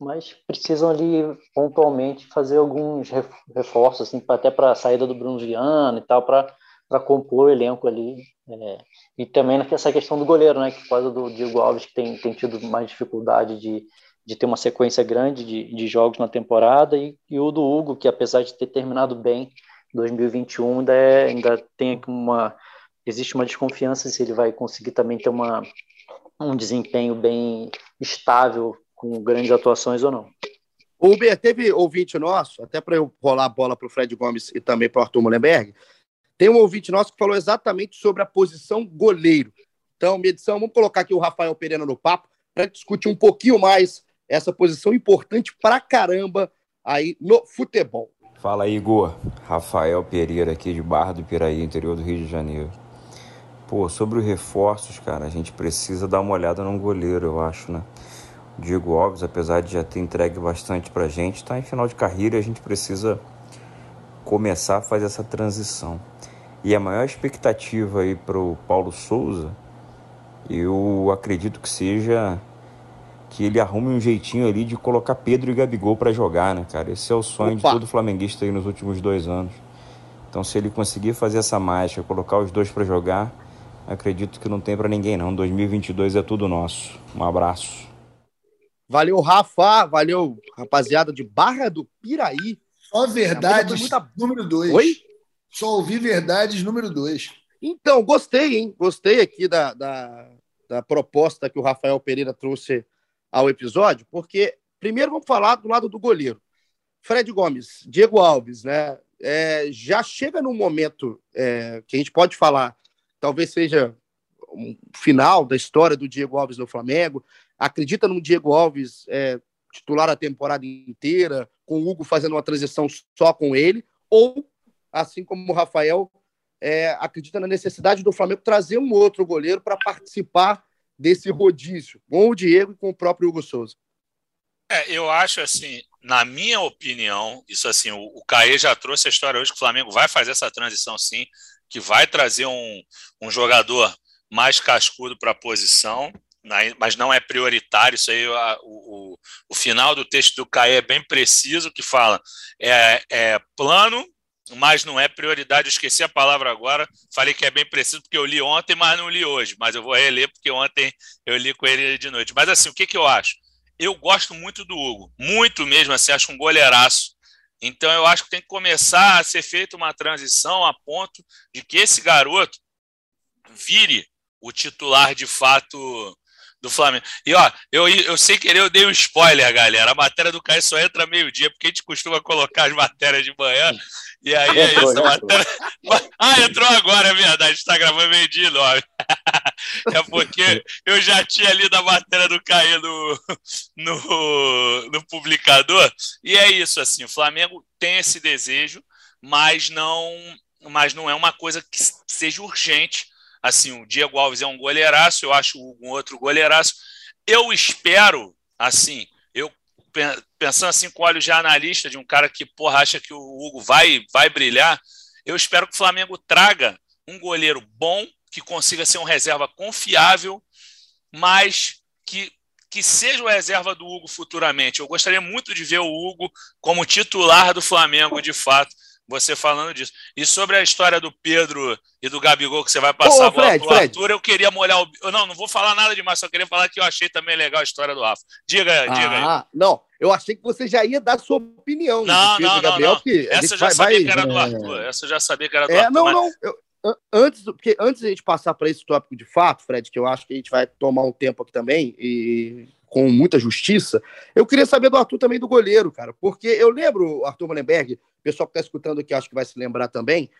mas precisam ali pontualmente fazer alguns reforços, assim, até para a saída do Bruno Viana e tal, para para compor o elenco ali. É, e também nessa questão do goleiro, né? Que por causa do Diego Alves, que tem, tem tido mais dificuldade de, de ter uma sequência grande de, de jogos na temporada, e, e o do Hugo, que apesar de ter terminado bem 2021, ainda, é, ainda tem uma. Existe uma desconfiança se ele vai conseguir também ter uma, um desempenho bem estável com grandes atuações ou não. Uber, teve ouvinte nosso, até para eu rolar a bola para o Fred Gomes e também para o Arthur Mullenberg, tem um ouvinte nosso que falou exatamente sobre a posição goleiro. Então, minha edição, vamos colocar aqui o Rafael Pereira no papo para discutir um pouquinho mais essa posição importante pra caramba aí no futebol. Fala Igor. Rafael Pereira aqui de Barra do Piraí, interior do Rio de Janeiro. Pô, sobre os reforços, cara, a gente precisa dar uma olhada no goleiro, eu acho, né? O Diego Alves, apesar de já ter entregue bastante pra gente, tá em final de carreira e a gente precisa começar a fazer essa transição. E a maior expectativa aí para o Paulo Souza, eu acredito que seja que ele arrume um jeitinho ali de colocar Pedro e Gabigol para jogar, né, cara? Esse é o sonho Opa. de todo flamenguista aí nos últimos dois anos. Então, se ele conseguir fazer essa mágica, colocar os dois para jogar, acredito que não tem para ninguém não. 2022 é tudo nosso. Um abraço. Valeu, Rafa. Valeu, rapaziada de Barra do Piraí. Só verdade, muita... número dois. Oi? Só ouvi verdades número dois. Então, gostei, hein? Gostei aqui da, da, da proposta que o Rafael Pereira trouxe ao episódio, porque primeiro vamos falar do lado do goleiro. Fred Gomes, Diego Alves, né? É, já chega num momento é, que a gente pode falar, talvez seja um final da história do Diego Alves no Flamengo. Acredita no Diego Alves é, titular a temporada inteira, com o Hugo fazendo uma transição só com ele, ou, assim como o Rafael, é, acredita na necessidade do Flamengo trazer um outro goleiro para participar desse rodízio, com o Diego e com o próprio Hugo Souza. É, eu acho assim, na minha opinião, isso assim, o, o Caê já trouxe a história hoje que o Flamengo vai fazer essa transição sim, que vai trazer um, um jogador mais cascudo para a posição, mas não é prioritário. Isso aí, o, o, o, final do texto do Caê é bem preciso, que fala é, é plano, mas não é prioridade. Eu esqueci a palavra agora. Falei que é bem preciso porque eu li ontem, mas não li hoje. Mas eu vou reler porque ontem eu li com ele de noite. Mas assim, o que, que eu acho? Eu gosto muito do Hugo, muito mesmo. Assim, acho um goleiraço. Então eu acho que tem que começar a ser feita uma transição a ponto de que esse garoto vire o titular de fato do Flamengo. E ó, eu, eu sei que eu dei um spoiler, galera. A matéria do Caio só entra meio-dia, porque a gente costuma colocar as matérias de manhã. E aí é isso. Matéria... Ah, entrou agora, é verdade. Está gravando meio-dia nove. É porque eu já tinha lido a matéria do Caio no, no, no publicador. E é isso, assim, o Flamengo tem esse desejo, mas não, mas não é uma coisa que seja urgente. Assim, o Diego Alves é um goleiraço, eu acho o um outro goleiraço. Eu espero, assim, eu pensando assim com olhos de analista, de um cara que porra, acha que o Hugo vai, vai brilhar, eu espero que o Flamengo traga um goleiro bom, que consiga ser um reserva confiável, mas que, que seja o reserva do Hugo futuramente. Eu gostaria muito de ver o Hugo como titular do Flamengo, de fato, você falando disso. E sobre a história do Pedro e do Gabigol que você vai passar Ô, Fred, pro Arthur, eu queria molhar o. Não, não vou falar nada demais, só queria falar que eu achei também legal a história do Rafa. Diga, ah, diga aí. Não, eu achei que você já ia dar sua opinião. Não, não, Gabriel, não, não. Essa eu já vai, sabia vai... que era do é. Arthur. Essa eu já sabia que era do é, Arthur. Não, mas... não. Eu, antes, porque antes de a gente passar para esse tópico de fato, Fred, que eu acho que a gente vai tomar um tempo aqui também, e com muita justiça, eu queria saber do Arthur também do goleiro, cara, porque eu lembro, Arthur Mullenberg, o pessoal que está escutando aqui acho que vai se lembrar também,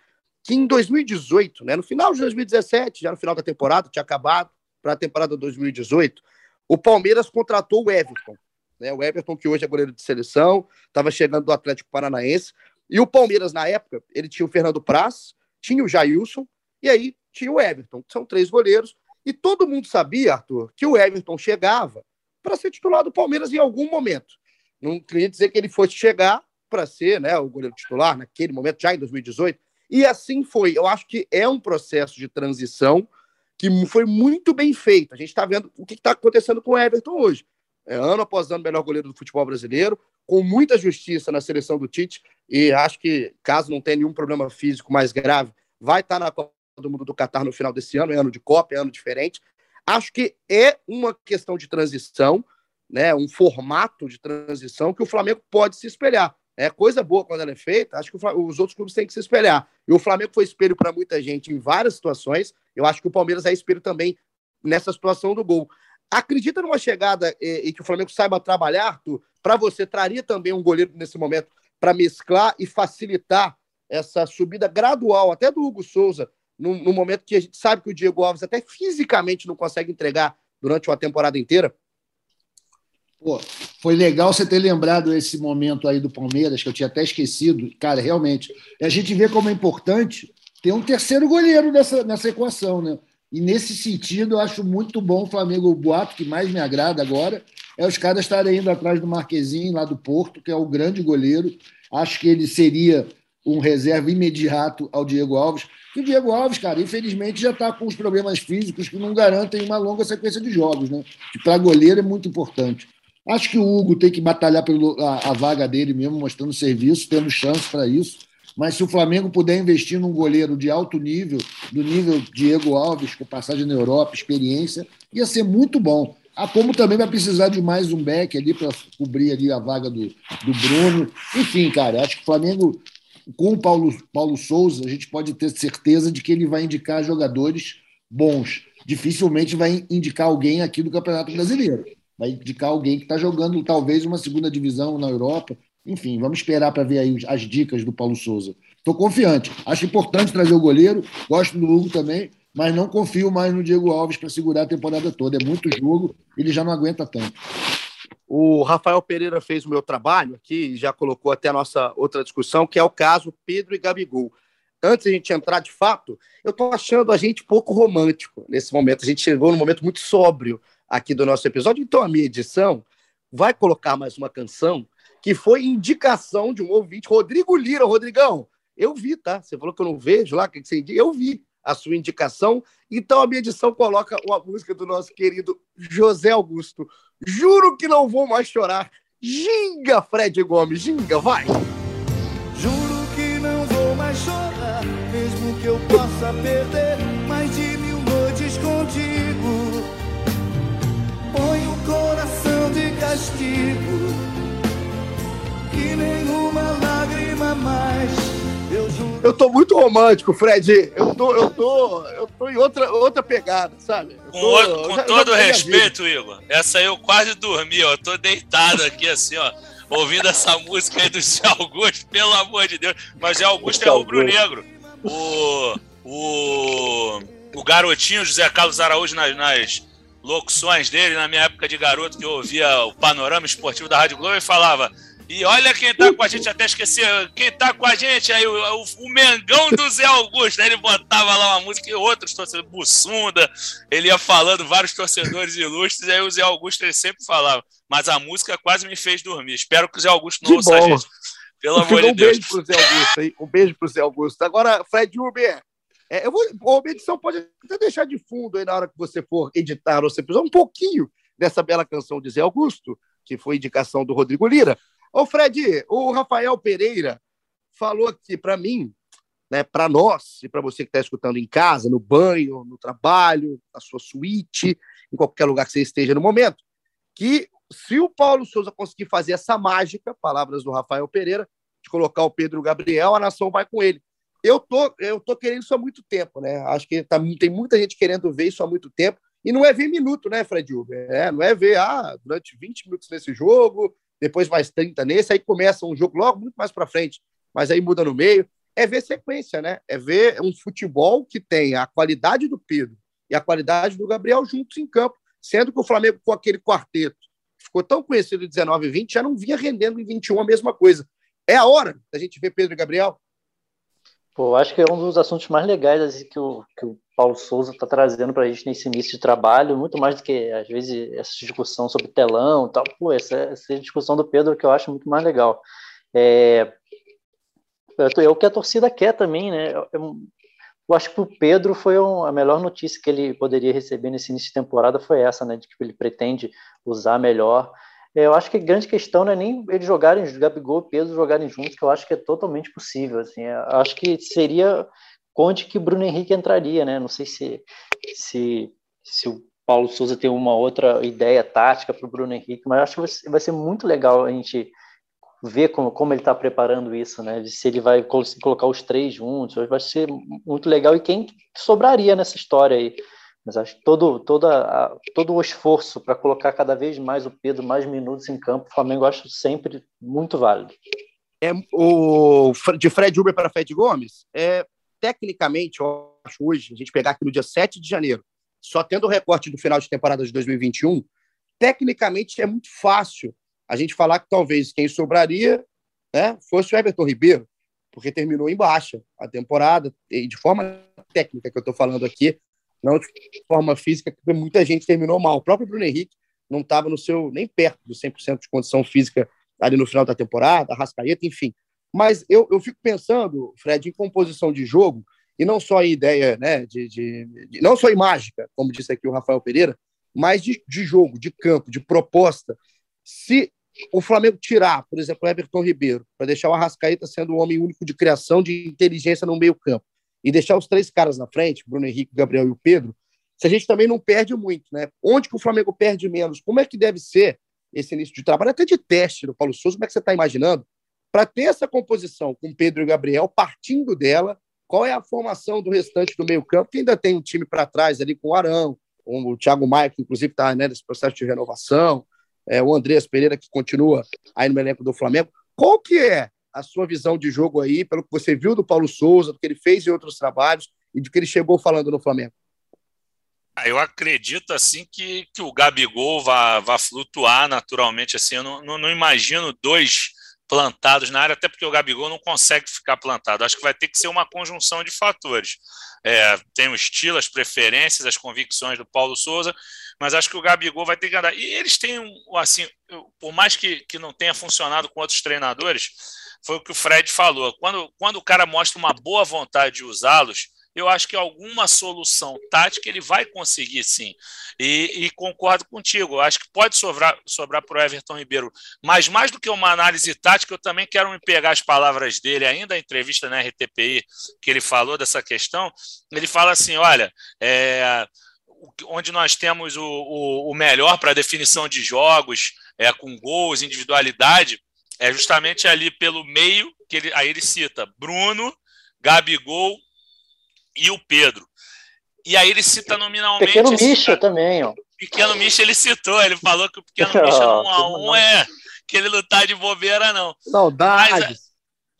que em 2018, né, no final de 2017, já no final da temporada, tinha acabado para a temporada 2018, o Palmeiras contratou o Everton, né, o Everton que hoje é goleiro de seleção, estava chegando do Atlético Paranaense, e o Palmeiras na época, ele tinha o Fernando Praz, tinha o Jailson e aí tinha o Everton, que são três goleiros, e todo mundo sabia, Arthur, que o Everton chegava para ser titular do Palmeiras em algum momento. Não queria dizer que ele fosse chegar para ser né, o goleiro titular naquele momento, já em 2018. E assim foi. Eu acho que é um processo de transição que foi muito bem feito. A gente está vendo o que está acontecendo com o Everton hoje. É, ano após ano, melhor goleiro do futebol brasileiro, com muita justiça na seleção do Tite. E acho que, caso não tenha nenhum problema físico mais grave, vai estar tá na Copa do Mundo do Catar no final desse ano. É ano de Copa, é ano diferente. Acho que é uma questão de transição, né, um formato de transição que o Flamengo pode se espelhar. É coisa boa quando ela é feita, acho que os outros clubes têm que se espelhar. E o Flamengo foi espelho para muita gente em várias situações. Eu acho que o Palmeiras é espelho também nessa situação do gol. Acredita numa chegada e, e que o Flamengo saiba trabalhar, para você traria também um goleiro nesse momento para mesclar e facilitar essa subida gradual, até do Hugo Souza, no, no, momento que a gente sabe que o Diego Alves até fisicamente não consegue entregar durante uma temporada inteira? Pô, foi legal você ter lembrado esse momento aí do Palmeiras, que eu tinha até esquecido. Cara, realmente, a gente vê como é importante ter um terceiro goleiro nessa, nessa equação, né? E nesse sentido, eu acho muito bom o Flamengo, o boato que mais me agrada agora é os caras estarem indo atrás do Marquezinho, lá do Porto, que é o grande goleiro. Acho que ele seria um reserva imediato ao Diego Alves. E o Diego Alves, cara, infelizmente já está com os problemas físicos que não garantem uma longa sequência de jogos, né? Que para goleiro é muito importante. Acho que o Hugo tem que batalhar pela a, vaga dele mesmo, mostrando serviço, tendo chance para isso. Mas se o Flamengo puder investir num goleiro de alto nível, do nível Diego Alves, com passagem na Europa, experiência, ia ser muito bom. Ah, como também vai precisar de mais um back ali para cobrir ali a vaga do, do Bruno. Enfim, cara, acho que o Flamengo com o Paulo, Paulo Souza, a gente pode ter certeza de que ele vai indicar jogadores bons. Dificilmente vai indicar alguém aqui do Campeonato Brasileiro. Vai indicar alguém que está jogando talvez uma segunda divisão na Europa. Enfim, vamos esperar para ver aí as dicas do Paulo Souza. Estou confiante. Acho importante trazer o goleiro. Gosto do Hugo também, mas não confio mais no Diego Alves para segurar a temporada toda. É muito jogo, ele já não aguenta tanto. O Rafael Pereira fez o meu trabalho aqui e já colocou até a nossa outra discussão, que é o caso Pedro e Gabigol. Antes de a gente entrar de fato, eu estou achando a gente pouco romântico nesse momento. A gente chegou num momento muito sóbrio aqui do nosso episódio. Então, a minha edição vai colocar mais uma canção que foi indicação de um ouvinte, Rodrigo Lira. Rodrigão, eu vi, tá? Você falou que eu não vejo lá, que você indica. Eu vi a sua indicação. Então, a minha edição coloca uma música do nosso querido José Augusto. Juro que não vou mais chorar. Ginga, Fred Gomes, ginga, vai! Juro que não vou mais chorar, mesmo que eu possa perder castigo, que nenhuma lágrima mais eu tô muito romântico, Fred. Eu tô, eu tô, eu tô em outra, outra pegada, sabe? Com, outro, com já, todo já respeito, Igor, essa aí eu quase dormi, ó. Eu tô deitado aqui assim, ó, ouvindo essa música aí do Zé Augusto, pelo amor de Deus. Mas Zé Augusto é rubro-negro. O, o, o garotinho José Carlos Araújo nas, nas locuções dele, na minha época de garoto, que eu ouvia o panorama esportivo da Rádio Globo, e falava E olha quem tá com a gente, até esqueci, quem tá com a gente aí, o, o, Mengão do Zé Augusto? Ele botava lá uma música e outros torcedores, Bussunda, ele ia falando vários torcedores ilustres, aí o Zé Augusto ele sempre falava, mas a música quase me fez dormir. Espero que o Zé Augusto não que ouça bom. a gente. Pelo amor de Deus. Um beijo pro Zé Augusto aí, um beijo pro Zé Augusto. Agora, Fred Uber, é, eu vou, a edição pode até deixar de fundo aí na hora que você for editar ou você precisar um pouquinho dessa bela canção de Zé Augusto, que foi indicação do Rodrigo Lira. Ô, Fred, o Rafael Pereira falou aqui para mim, né, para nós e para você que está escutando em casa, no banho, no trabalho, na sua suíte, em qualquer lugar que você esteja no momento, que se o Paulo Souza conseguir fazer essa mágica, palavras do Rafael Pereira, de colocar o Pedro Gabriel, a nação vai com ele. Eu tô, eu tô querendo isso há muito tempo, né? Acho que tá, tem muita gente querendo ver isso há muito tempo. E não é ver minuto, né, Fred Uber? É, não é ver ah, durante 20 minutos nesse jogo, depois mais 30 nesse, aí começa um jogo logo muito mais para frente, mas aí muda no meio. É ver sequência, né? É ver um futebol que tem a qualidade do Pedro e a qualidade do Gabriel juntos em campo, sendo que o Flamengo com aquele quarteto ficou tão conhecido em 19 e 20, já não vinha rendendo em 21 a mesma coisa. É a hora da gente ver Pedro e Gabriel. Pô, acho que é um dos assuntos mais legais assim, que, o, que o Paulo Souza está trazendo para a gente nesse início de trabalho, muito mais do que, às vezes, essa discussão sobre telão e tal. Pô, essa, essa discussão do Pedro que eu acho muito mais legal. É, é o que a torcida quer também, né? Eu, eu acho que o Pedro foi um, a melhor notícia que ele poderia receber nesse início de temporada foi essa, né? De que ele pretende usar melhor. É, eu acho que a grande questão não é nem eles jogarem, Gabigol e Pedro jogarem juntos, que eu acho que é totalmente possível. Assim, eu acho que seria onde que Bruno Henrique entraria, né? Não sei se, se, se o Paulo Souza tem uma outra ideia tática para o Bruno Henrique, mas acho que vai ser muito legal a gente ver como, como ele está preparando isso, né? Se ele vai colocar os três juntos, vai ser muito legal. E quem sobraria nessa história aí? Mas acho que todo, toda a, todo o esforço para colocar cada vez mais o Pedro mais minutos em campo, o Flamengo acho sempre muito válido. É, o, de Fred Uber para Fred Gomes, é, tecnicamente, eu acho hoje, a gente pegar aqui no dia 7 de janeiro, só tendo o recorte do final de temporada de 2021, tecnicamente é muito fácil a gente falar que talvez quem sobraria né, fosse o Everton Ribeiro, porque terminou em baixa a temporada, e de forma técnica que eu estou falando aqui, não de forma física, porque muita gente terminou mal. O próprio Bruno Henrique não estava no seu nem perto do 100% de condição física ali no final da temporada, Rascaeta, enfim. Mas eu, eu fico pensando, Fred, em composição de jogo, e não só em ideia, né, de, de, de, não só em mágica, como disse aqui o Rafael Pereira, mas de, de jogo, de campo, de proposta. Se o Flamengo tirar, por exemplo, o Everton Ribeiro, para deixar o Arrascaeta sendo o homem único de criação de inteligência no meio-campo, e deixar os três caras na frente, Bruno Henrique, Gabriel e o Pedro, se a gente também não perde muito, né? Onde que o Flamengo perde menos? Como é que deve ser esse início de trabalho, até de teste do Paulo Souza? Como é que você está imaginando? Para ter essa composição com Pedro e Gabriel, partindo dela, qual é a formação do restante do meio-campo, que ainda tem um time para trás ali com o Arão, o Thiago Maia, que inclusive está né, nesse processo de renovação, é, o Andreas Pereira, que continua aí no elenco do Flamengo. Qual que é a sua visão de jogo aí, pelo que você viu do Paulo Souza, do que ele fez em outros trabalhos e do que ele chegou falando no Flamengo? Ah, eu acredito assim que, que o Gabigol vai, vai flutuar naturalmente. Assim, eu não, não, não imagino dois plantados na área, até porque o Gabigol não consegue ficar plantado. Acho que vai ter que ser uma conjunção de fatores. É, tem o estilo, as preferências, as convicções do Paulo Souza, mas acho que o Gabigol vai ter que andar. E eles têm, assim, por mais que, que não tenha funcionado com outros treinadores, foi o que o Fred falou. Quando, quando o cara mostra uma boa vontade de usá-los, eu acho que alguma solução tática ele vai conseguir sim. E, e concordo contigo, eu acho que pode sobrar, sobrar para o Everton Ribeiro. Mas mais do que uma análise tática, eu também quero me pegar as palavras dele, ainda a entrevista na RTPI, que ele falou dessa questão. Ele fala assim: olha, é, onde nós temos o, o, o melhor para definição de jogos, é, com gols, individualidade, é justamente ali pelo meio, que ele, aí ele cita Bruno, Gabigol e o Pedro. E aí ele cita nominalmente. Pequeno Misha também, ó. Pequeno Misha ele citou, ele falou que o Pequeno Misha no 1 a 1 é que ele não tá de bobeira, não. Saudades. Mas,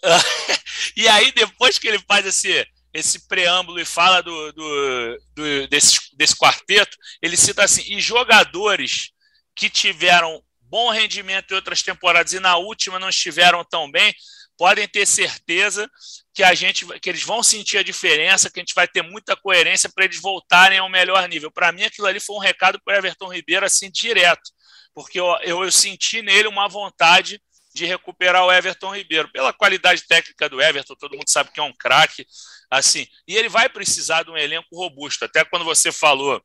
e aí, depois que ele faz esse, esse preâmbulo e fala do, do, do, desse, desse quarteto, ele cita assim: e jogadores que tiveram bom rendimento em outras temporadas e na última não estiveram tão bem, podem ter certeza que a gente que eles vão sentir a diferença, que a gente vai ter muita coerência para eles voltarem ao melhor nível. Para mim, aquilo ali foi um recado para Everton Ribeiro assim direto, porque eu, eu, eu senti nele uma vontade de recuperar o Everton Ribeiro. Pela qualidade técnica do Everton, todo mundo sabe que é um craque, assim. E ele vai precisar de um elenco robusto. Até quando você falou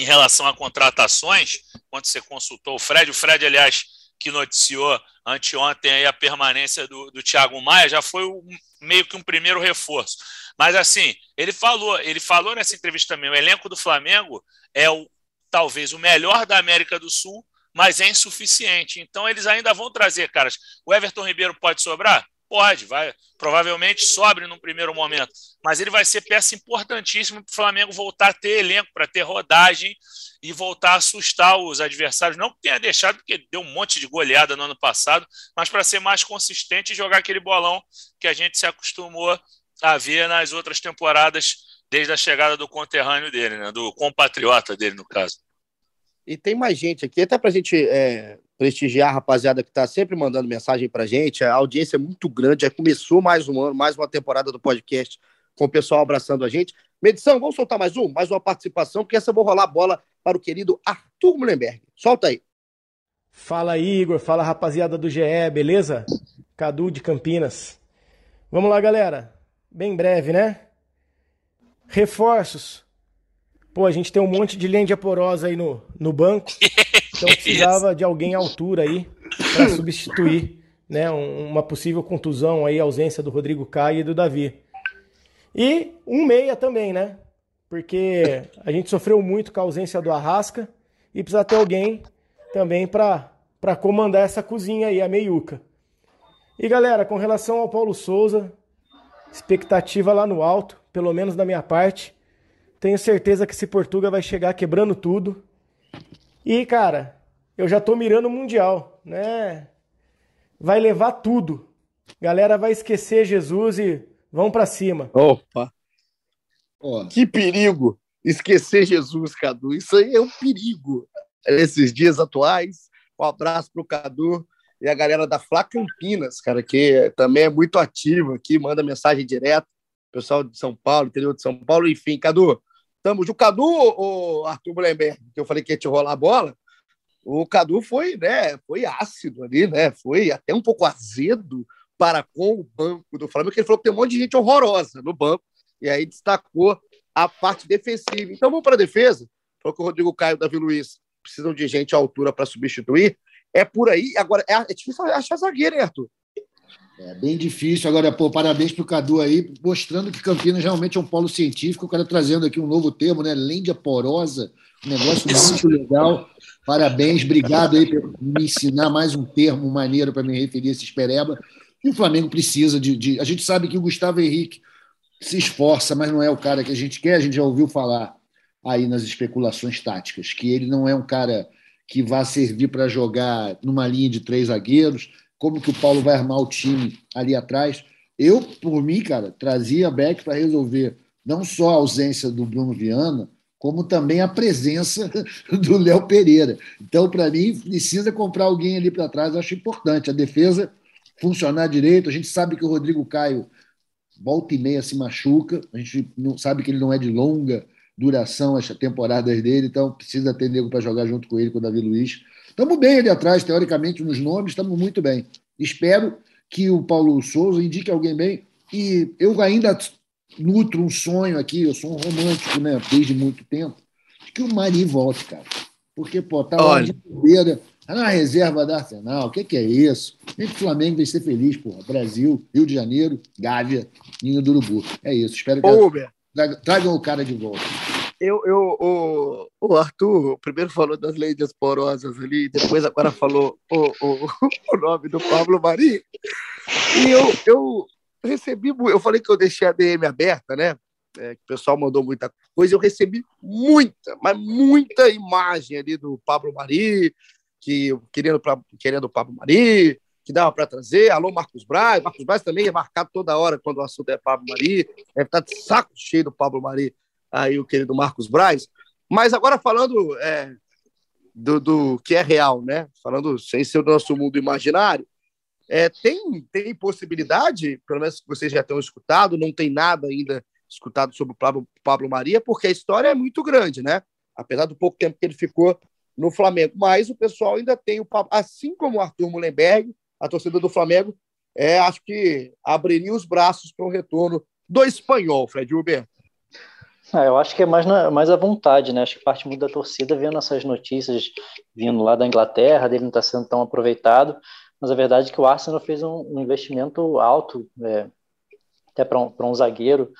em relação a contratações, quando você consultou o Fred, o Fred, aliás, que noticiou anteontem a permanência do, do Thiago Maia, já foi um, meio que um primeiro reforço. Mas assim, ele falou, ele falou nessa entrevista também, o elenco do Flamengo é o talvez o melhor da América do Sul mas é insuficiente. Então eles ainda vão trazer, caras. O Everton Ribeiro pode sobrar? Pode, vai, provavelmente sobre num primeiro momento, mas ele vai ser peça importantíssima para o Flamengo voltar a ter elenco, para ter rodagem e voltar a assustar os adversários. Não que tenha deixado, porque deu um monte de goleada no ano passado, mas para ser mais consistente e jogar aquele bolão que a gente se acostumou a ver nas outras temporadas, desde a chegada do conterrâneo dele, né? do compatriota dele, no caso. E tem mais gente aqui, até para a gente é, prestigiar a rapaziada que está sempre mandando mensagem para a gente. A audiência é muito grande, já começou mais um ano, mais uma temporada do podcast, com o pessoal abraçando a gente. Medição, vamos soltar mais um? Mais uma participação, porque essa eu vou rolar a bola para o querido Arthur Mullenberg. Solta aí. Fala Igor, fala rapaziada do GE, beleza? Cadu de Campinas. Vamos lá, galera. Bem breve, né? Reforços. Pô, a gente tem um monte de lente porosa aí no, no banco. Então precisava de alguém à altura aí para substituir né, uma possível contusão aí, ausência do Rodrigo Caio e do Davi. E um meia também, né? Porque a gente sofreu muito com a ausência do Arrasca e precisa ter alguém também para comandar essa cozinha aí, a meiuca. E galera, com relação ao Paulo Souza, expectativa lá no alto, pelo menos da minha parte. Tenho certeza que esse Portuga vai chegar quebrando tudo. E, cara, eu já tô mirando o Mundial, né? Vai levar tudo. Galera vai esquecer Jesus e vão para cima. Opa! Oh. Que perigo! Esquecer Jesus, Cadu. Isso aí é um perigo. Esses dias atuais. Um abraço pro Cadu e a galera da Flá Campinas, cara, que também é muito ativo aqui, manda mensagem direto. Pessoal de São Paulo, interior de São Paulo, enfim, Cadu, Tamo o Cadu, o Arthur Mullenberg, que eu falei que ia te rolar a bola, o Cadu foi, né, foi ácido ali, né? Foi até um pouco azedo para com o banco do Flamengo, que ele falou que tem um monte de gente horrorosa no banco, e aí destacou a parte defensiva. Então vamos para a defesa. Falou que o Rodrigo Caio e o Davi Luiz precisam de gente à altura para substituir. É por aí. Agora, é, é difícil achar zagueiro, hein, Arthur? É bem difícil. Agora, pô, parabéns para o Cadu aí, mostrando que Campinas realmente é um polo científico. O cara trazendo aqui um novo termo, né? Lêndia porosa, um negócio muito legal. Parabéns, obrigado aí por me ensinar mais um termo maneiro para me referir a esse espereba. E o Flamengo precisa de, de, A gente sabe que o Gustavo Henrique se esforça, mas não é o cara que a gente quer. A gente já ouviu falar aí nas especulações táticas que ele não é um cara que vá servir para jogar numa linha de três zagueiros como que o Paulo vai armar o time ali atrás. Eu, por mim, cara, trazia Beck para resolver não só a ausência do Bruno Viana, como também a presença do Léo Pereira. Então, para mim, precisa comprar alguém ali para trás, acho importante. A defesa funcionar direito. A gente sabe que o Rodrigo Caio volta e meia se machuca, a gente não sabe que ele não é de longa duração as temporadas dele, então precisa ter nego para jogar junto com ele, com o Davi Luiz. Estamos bem ali atrás, teoricamente, nos nomes, estamos muito bem. Espero que o Paulo Souza indique alguém bem. E eu ainda nutro um sonho aqui, eu sou um romântico, né? Desde muito tempo, de que o Mari volte, cara. Porque, pô, tá lá de bobeira, tá na reserva da Arsenal, o que, que é isso? Nem o Flamengo vai ser feliz, porra. Brasil, Rio de Janeiro, Gávea, Ninho do Urubu. É isso. Espero que Ô, tragam o cara de volta eu, eu, o, o Arthur primeiro falou das leis porosas ali, depois agora falou o, o, o nome do Pablo Mari. E eu, eu recebi, eu falei que eu deixei a DM aberta, né? É, que o pessoal mandou muita coisa, eu recebi muita, mas muita imagem ali do Pablo Mari, que querendo, pra, querendo o Pablo Mari, que dava para trazer. Alô, Marcos Braz. Marcos Braz também é marcado toda hora quando o assunto é Pablo Mari. Deve estar de saco cheio do Pablo Mari aí o querido Marcos Braz. Mas agora falando é, do, do que é real, né? Falando sem ser do nosso mundo imaginário, é, tem, tem possibilidade, pelo menos que vocês já tenham escutado, não tem nada ainda escutado sobre o Pablo, Pablo Maria, porque a história é muito grande, né? Apesar do pouco tempo que ele ficou no Flamengo. Mas o pessoal ainda tem o assim como o Arthur Mullenberg, a torcida do Flamengo, é, acho que abriria os braços para o retorno do espanhol, Fred Huber. Ah, eu acho que é mais, na, mais à vontade, né? Acho que parte muito da torcida vendo essas notícias vindo lá da Inglaterra, dele não estar tá sendo tão aproveitado mas a verdade é que o Arsenal fez um, um investimento alto, é, até para um, um zagueiro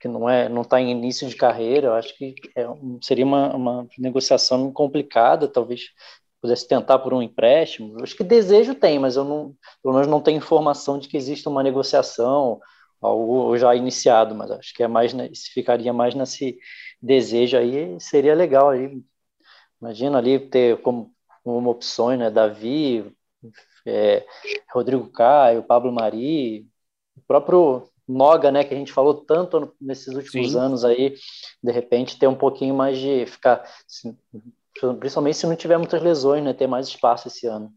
que não é não está em início de carreira. Eu acho que é, seria uma, uma negociação complicada, talvez pudesse tentar por um empréstimo. Eu acho que desejo tem, mas eu não, pelo menos não tenho informação de que exista uma negociação algo já iniciado, mas acho que é mais se ficaria mais nesse desejo aí seria legal aí. Imagina ali ter como, como opções, né, Davi, é, Rodrigo Caio, Pablo Mari, o próprio Noga, né, que a gente falou tanto nesses últimos Sim. anos aí, de repente ter um pouquinho mais de ficar, principalmente se não tiver muitas lesões, né, ter mais espaço esse ano.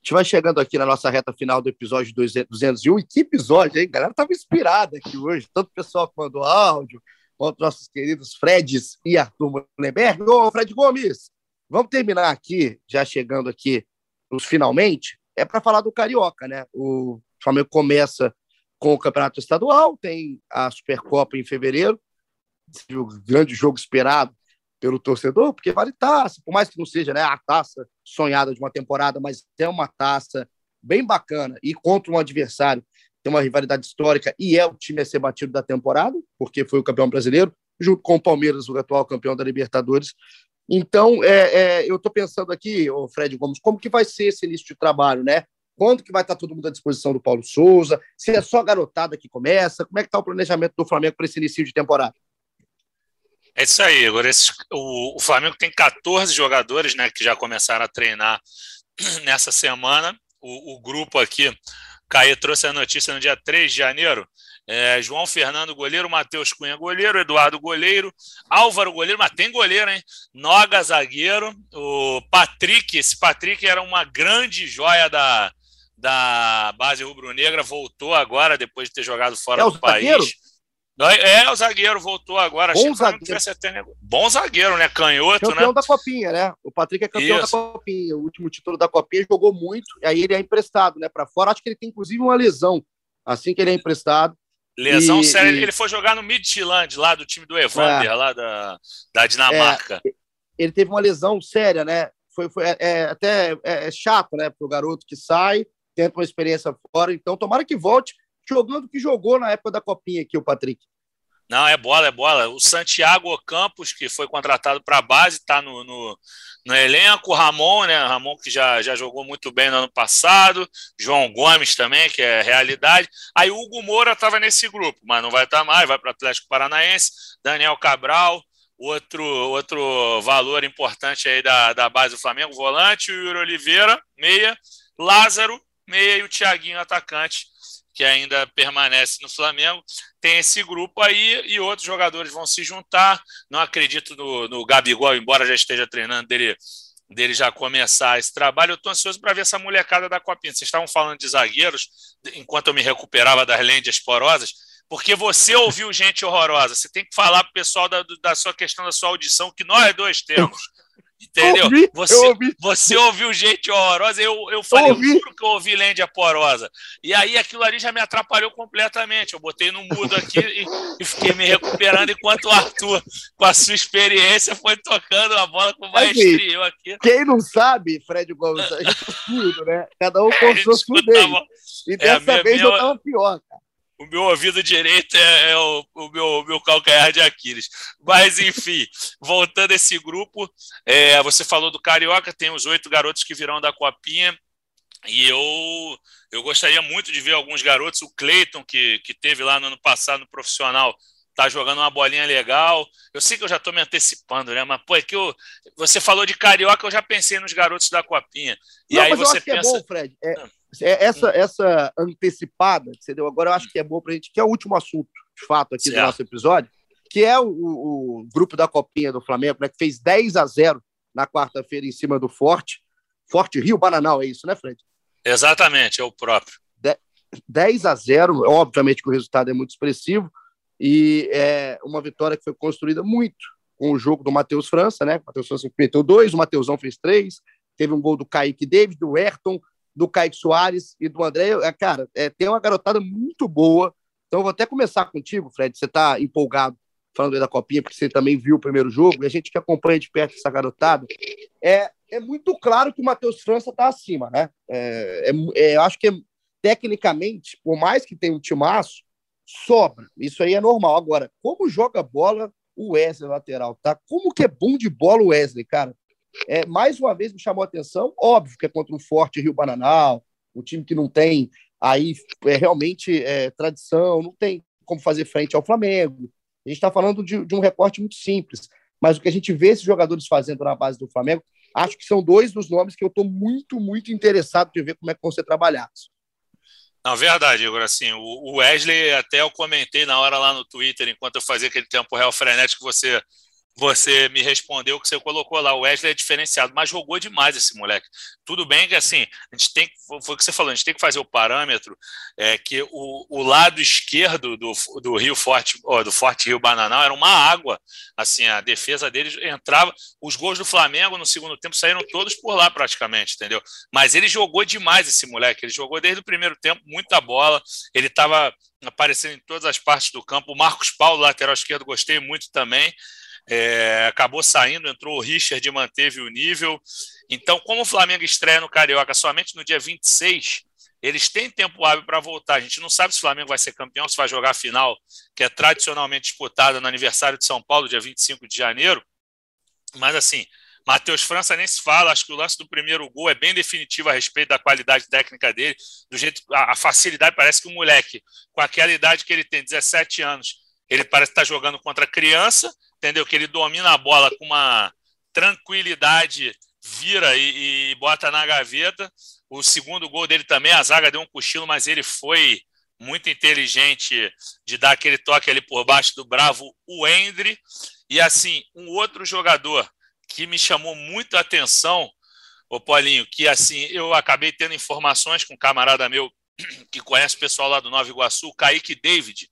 A gente vai chegando aqui na nossa reta final do episódio 201. E que episódio, hein? A galera tava inspirada aqui hoje. Tanto o pessoal que mandou áudio, quanto nossos queridos Freds e Arthur Mullenberg. Ô, Fred Gomes, vamos terminar aqui, já chegando aqui nos finalmente, é para falar do Carioca, né? O Flamengo começa com o Campeonato Estadual, tem a Supercopa em fevereiro, o grande jogo esperado pelo torcedor, porque vale taça, por mais que não seja né, a taça sonhada de uma temporada, mas é uma taça bem bacana e contra um adversário tem uma rivalidade histórica e é o time a ser batido da temporada, porque foi o campeão brasileiro, junto com o Palmeiras, o atual campeão da Libertadores. Então, é, é, eu estou pensando aqui, o Fred Gomes, como que vai ser esse início de trabalho, né? Quando que vai estar todo mundo à disposição do Paulo Souza? Se é só garotada que começa? Como é que está o planejamento do Flamengo para esse início de temporada? É isso aí, agora esse, o, o, Flamengo tem 14 jogadores né, que já começaram a treinar nessa semana. O, o grupo aqui, Caê trouxe a notícia no dia 3 de janeiro, é, João Fernando, goleiro. Matheus Cunha, goleiro. Eduardo, goleiro. Álvaro, goleiro. Mas tem goleiro, hein? Noga, zagueiro. O Patrick, esse Patrick era uma grande joia da, da base rubro-negra. Voltou agora, depois de ter jogado fora é do país. Zagueiro? É, o zagueiro voltou agora. Bom zagueiro. Até... Bom zagueiro, né? Canhoto, campeão né? da Copinha, né? O Patrick é campeão Isso. da Copinha. O último título da Copinha jogou muito. E aí ele é emprestado, né? Para fora. Acho que ele tem inclusive uma lesão. Assim que ele é emprestado, Lesão e, séria. E... Ele foi jogar no Midtjylland, lá do time do Evander, é. lá da, da Dinamarca. É, ele teve uma lesão séria, né? Foi, foi é, é até é, é chato, né? Para o garoto que sai, tenta uma experiência fora. Então, tomara que volte jogando o que jogou na época da Copinha aqui, o Patrick. Não, é bola, é bola. O Santiago Campos, que foi contratado para a base, está no, no, no, elenco. O Ramon, né? Ramon que já, já jogou muito bem no ano passado. João Gomes também, que é realidade. Aí o Hugo Moura estava nesse grupo, mas não vai estar tá mais, vai para Atlético Paranaense. Daniel Cabral, outro, outro valor importante aí da, da base do Flamengo, volante. O Yuri Oliveira, meia. Lázaro, meia. E o Thiaguinho, atacante que ainda permanece no Flamengo, tem esse grupo aí e outros jogadores vão se juntar. Não acredito no, no Gabigol, embora já esteja treinando dele, dele já começar esse trabalho. Eu estou ansioso para ver essa molecada da Copinha. Vocês estavam falando de zagueiros, enquanto eu me recuperava das lentes porosas, porque você ouviu gente horrorosa. Você tem que falar para o pessoal da, da sua questão da sua audição, que nós dois temos. Entendeu? Ouvi, você, ouvi. você ouviu gente horrorosa, eu, eu falei, eu juro que eu ouvi Lândia porosa. E aí aquilo ali já me atrapalhou completamente. Eu botei no mudo aqui e, e, fiquei me recuperando enquanto o Arthur, com a sua experiência, foi tocando a bola com maestria. Eu aqui. Quem não sabe, Fred Gomes, a gente tudo, né? Cada um com o seu E dessa é, vez minha, eu tava pior, o meu ouvido direito é, é o, o, meu, o meu calcanhar de Aquiles. Mas, enfim, voltando a esse grupo, é, você falou do Carioca, tem os oito garotos que virão da Copinha, e eu, eu gostaria muito de ver alguns garotos, o Cleiton, que, que teve lá no ano passado no profissional, tá jogando uma bolinha legal. Eu sei que eu já estou me antecipando, né? Mas, pô, é que eu, você falou de Carioca, eu já pensei nos garotos da Copinha. E Não, aí você pensa. é bom, Fred. É, ah. É, essa, essa antecipada que você deu agora, eu acho que é bom para a gente, que é o último assunto, de fato, aqui certo. do nosso episódio, que é o, o, grupo da Copinha do Flamengo, né, que fez 10 a 0 na quarta-feira em cima do Forte. Forte Rio Bananal, é isso, né, Fred? Exatamente, é o próprio. 10 a 0, obviamente que o resultado é muito expressivo, e é uma vitória que foi construída muito com o jogo do Matheus França, né? O Matheus França meteu dois, o Matheusão fez três, teve um gol do Kaique David, do Ayrton, do Kaique Soares e do André. É, cara, é, tem uma garotada muito boa. Então, eu vou até começar contigo, Fred. Você está empolgado falando da Copinha, porque você também viu o primeiro jogo, e a gente que acompanha de perto essa garotada, é, é muito claro que o Matheus França está acima, né? É, é, é, eu acho que, tecnicamente, por mais que tenha um timaço, sobra. Isso aí é normal. Agora, como joga bola o Wesley lateral, tá? Como que é bom de bola o Wesley, cara? É, mais uma vez me chamou a atenção, óbvio que é contra um forte Rio Bananal, um time que não tem aí é, realmente é, tradição, não tem como fazer frente ao Flamengo. A gente está falando de, de, um recorte muito simples, mas o que a gente vê esses jogadores fazendo na base do Flamengo, acho que são dois dos nomes que eu estou muito, muito interessado de ver como é que vão ser trabalhados. Não, verdade, Igor. Assim, o Wesley, até eu comentei na hora lá no Twitter, enquanto eu fazia aquele tempo real frenético, você você me respondeu que você colocou lá, o Wesley é diferenciado, mas jogou demais esse moleque. Tudo bem que assim, a gente tem foi o que você falou, a gente tem que fazer o parâmetro é que o, o lado esquerdo do, do Rio Forte, do Forte Rio Bananal era uma água, assim, a defesa deles entrava, os gols do Flamengo no segundo tempo saíram todos por lá praticamente, entendeu? Mas ele jogou demais esse moleque, ele jogou desde o primeiro tempo muita bola, ele estava aparecendo em todas as partes do campo. O Marcos Paulo, lateral esquerdo, gostei muito também. É, acabou saindo, entrou o Richard e manteve o nível. Então, como o Flamengo estreia no Carioca somente no dia 26, eles têm tempo hábil para voltar. A gente não sabe se o Flamengo vai ser campeão, se vai jogar a final, que é tradicionalmente disputada no aniversário de São Paulo, dia 25 de janeiro. Mas, assim, Matheus França nem se fala, acho que o lance do primeiro gol é bem definitivo a respeito da qualidade técnica dele, do jeito a, a facilidade, parece que o moleque, com aquela idade que ele tem, 17 anos, ele parece estar jogando contra criança, entendeu? Que ele domina a bola com uma tranquilidade, vira e, e, bota na gaveta. O segundo gol dele também, a zaga deu um cochilo, mas ele foi muito inteligente de dar aquele toque ali por baixo do bravo, o Endre. E assim, um outro jogador que me chamou muito a atenção, o Paulinho, que assim, eu acabei tendo informações com um camarada meu que conhece o pessoal lá do Nova Iguaçu, o Kaique David,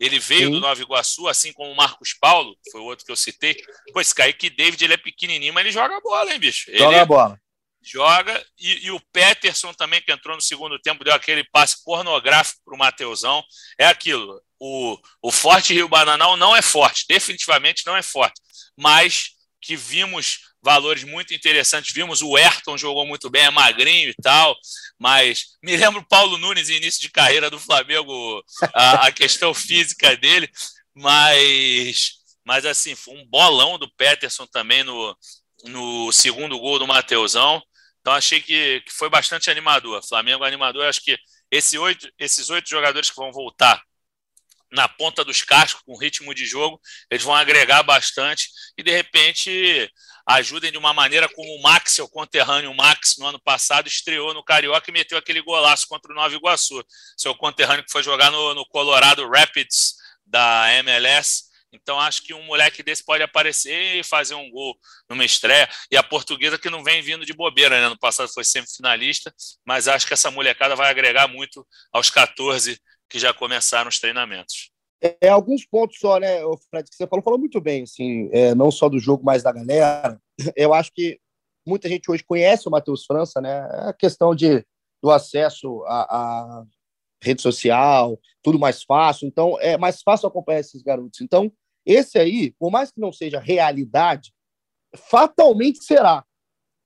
ele veio Sim. do Nova Iguaçu, assim como o Marcos Paulo, foi o outro que eu citei. Pô, esse Kaique David, ele é pequenininho, mas ele joga bola, hein, bicho? Joga ele bola. Joga. E, e, o Peterson também, que entrou no segundo tempo, deu aquele passe pornográfico para o Mateusão. É aquilo. O, o Forte Rio Bananal não é forte, definitivamente não é forte. Mas que vimos valores muito interessantes. Vimos o Ayrton jogou muito bem, é magrinho e tal, mas me lembro Paulo Nunes, início de carreira do Flamengo, a, a questão física dele, mas, mas assim, foi um bolão do Peterson também no, no segundo gol do Mateusão. Então achei que, que foi bastante animador. Flamengo animador, acho que esse oito, esses oito jogadores que vão voltar na ponta dos cascos, com ritmo de jogo, eles vão agregar bastante e de repente ajudem de uma maneira como o Max, seu conterrâneo Max, no ano passado, estreou no Carioca e meteu aquele golaço contra o Nova Iguaçu. Seu conterrâneo que foi jogar no, no Colorado Rapids da MLS. Então, acho que um moleque desse pode aparecer e fazer um gol numa estreia. E a portuguesa que não vem vindo de bobeira, né? No passado foi sempre finalista, mas acho que essa molecada vai agregar muito aos 14 que já começaram os treinamentos. É, alguns pontos só, né, Fred, que você falou, falou muito bem, assim, é, não só do jogo, mas da galera. Eu acho que muita gente hoje conhece o Matheus França, né? É a questão de, do acesso à, rede social, tudo mais fácil. Então, é mais fácil acompanhar esses garotos. Então, esse aí, por mais que não seja realidade, fatalmente será.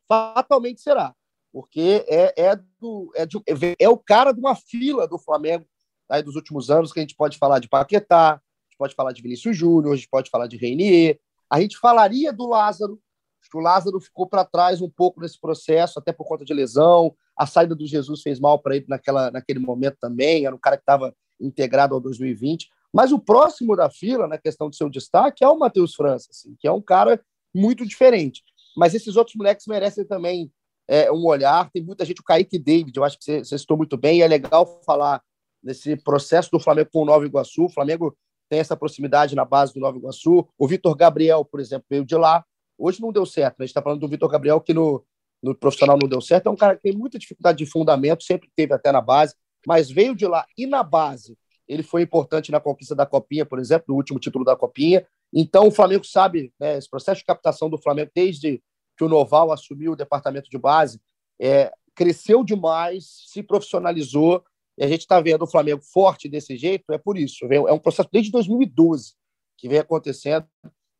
Fatalmente será. Porque é, é, do, é, de, é o cara de uma fila do Flamengo aí dos últimos anos, que a gente pode falar de Paquetá, a gente pode falar de Vinícius Júnior, a gente pode falar de Reinier, a gente falaria do Lázaro, acho que o Lázaro ficou para trás um pouco nesse processo, até por conta de lesão, a saída do Jesus fez mal para ele naquela, naquele momento também, era um cara que estava integrado ao 2020, mas o próximo da fila, na questão do seu destaque, é o Matheus França, assim, que é um cara muito diferente. Mas esses outros moleques merecem também é, um olhar. Tem muita gente, o Kaique David, eu acho que você, você citou muito bem, e é legal falar nesse processo do Flamengo com o Nova Iguaçu. O Flamengo tem essa proximidade na base do Nova Iguaçu. O Vitor Gabriel, por exemplo, veio de lá. Hoje não deu certo. Né? A gente está falando do Vitor Gabriel, que no, no profissional não deu certo. É um cara que tem muita dificuldade de fundamento, sempre teve até na base, mas veio de lá. E na base, ele foi importante na conquista da Copinha, por exemplo, no último título da Copinha. Então, o Flamengo sabe, né, esse processo de captação do Flamengo, desde que o Noval assumiu o departamento de base, é, cresceu demais, se profissionalizou, e a gente está vendo o Flamengo forte desse jeito, é por isso. É um processo desde 2012 que vem acontecendo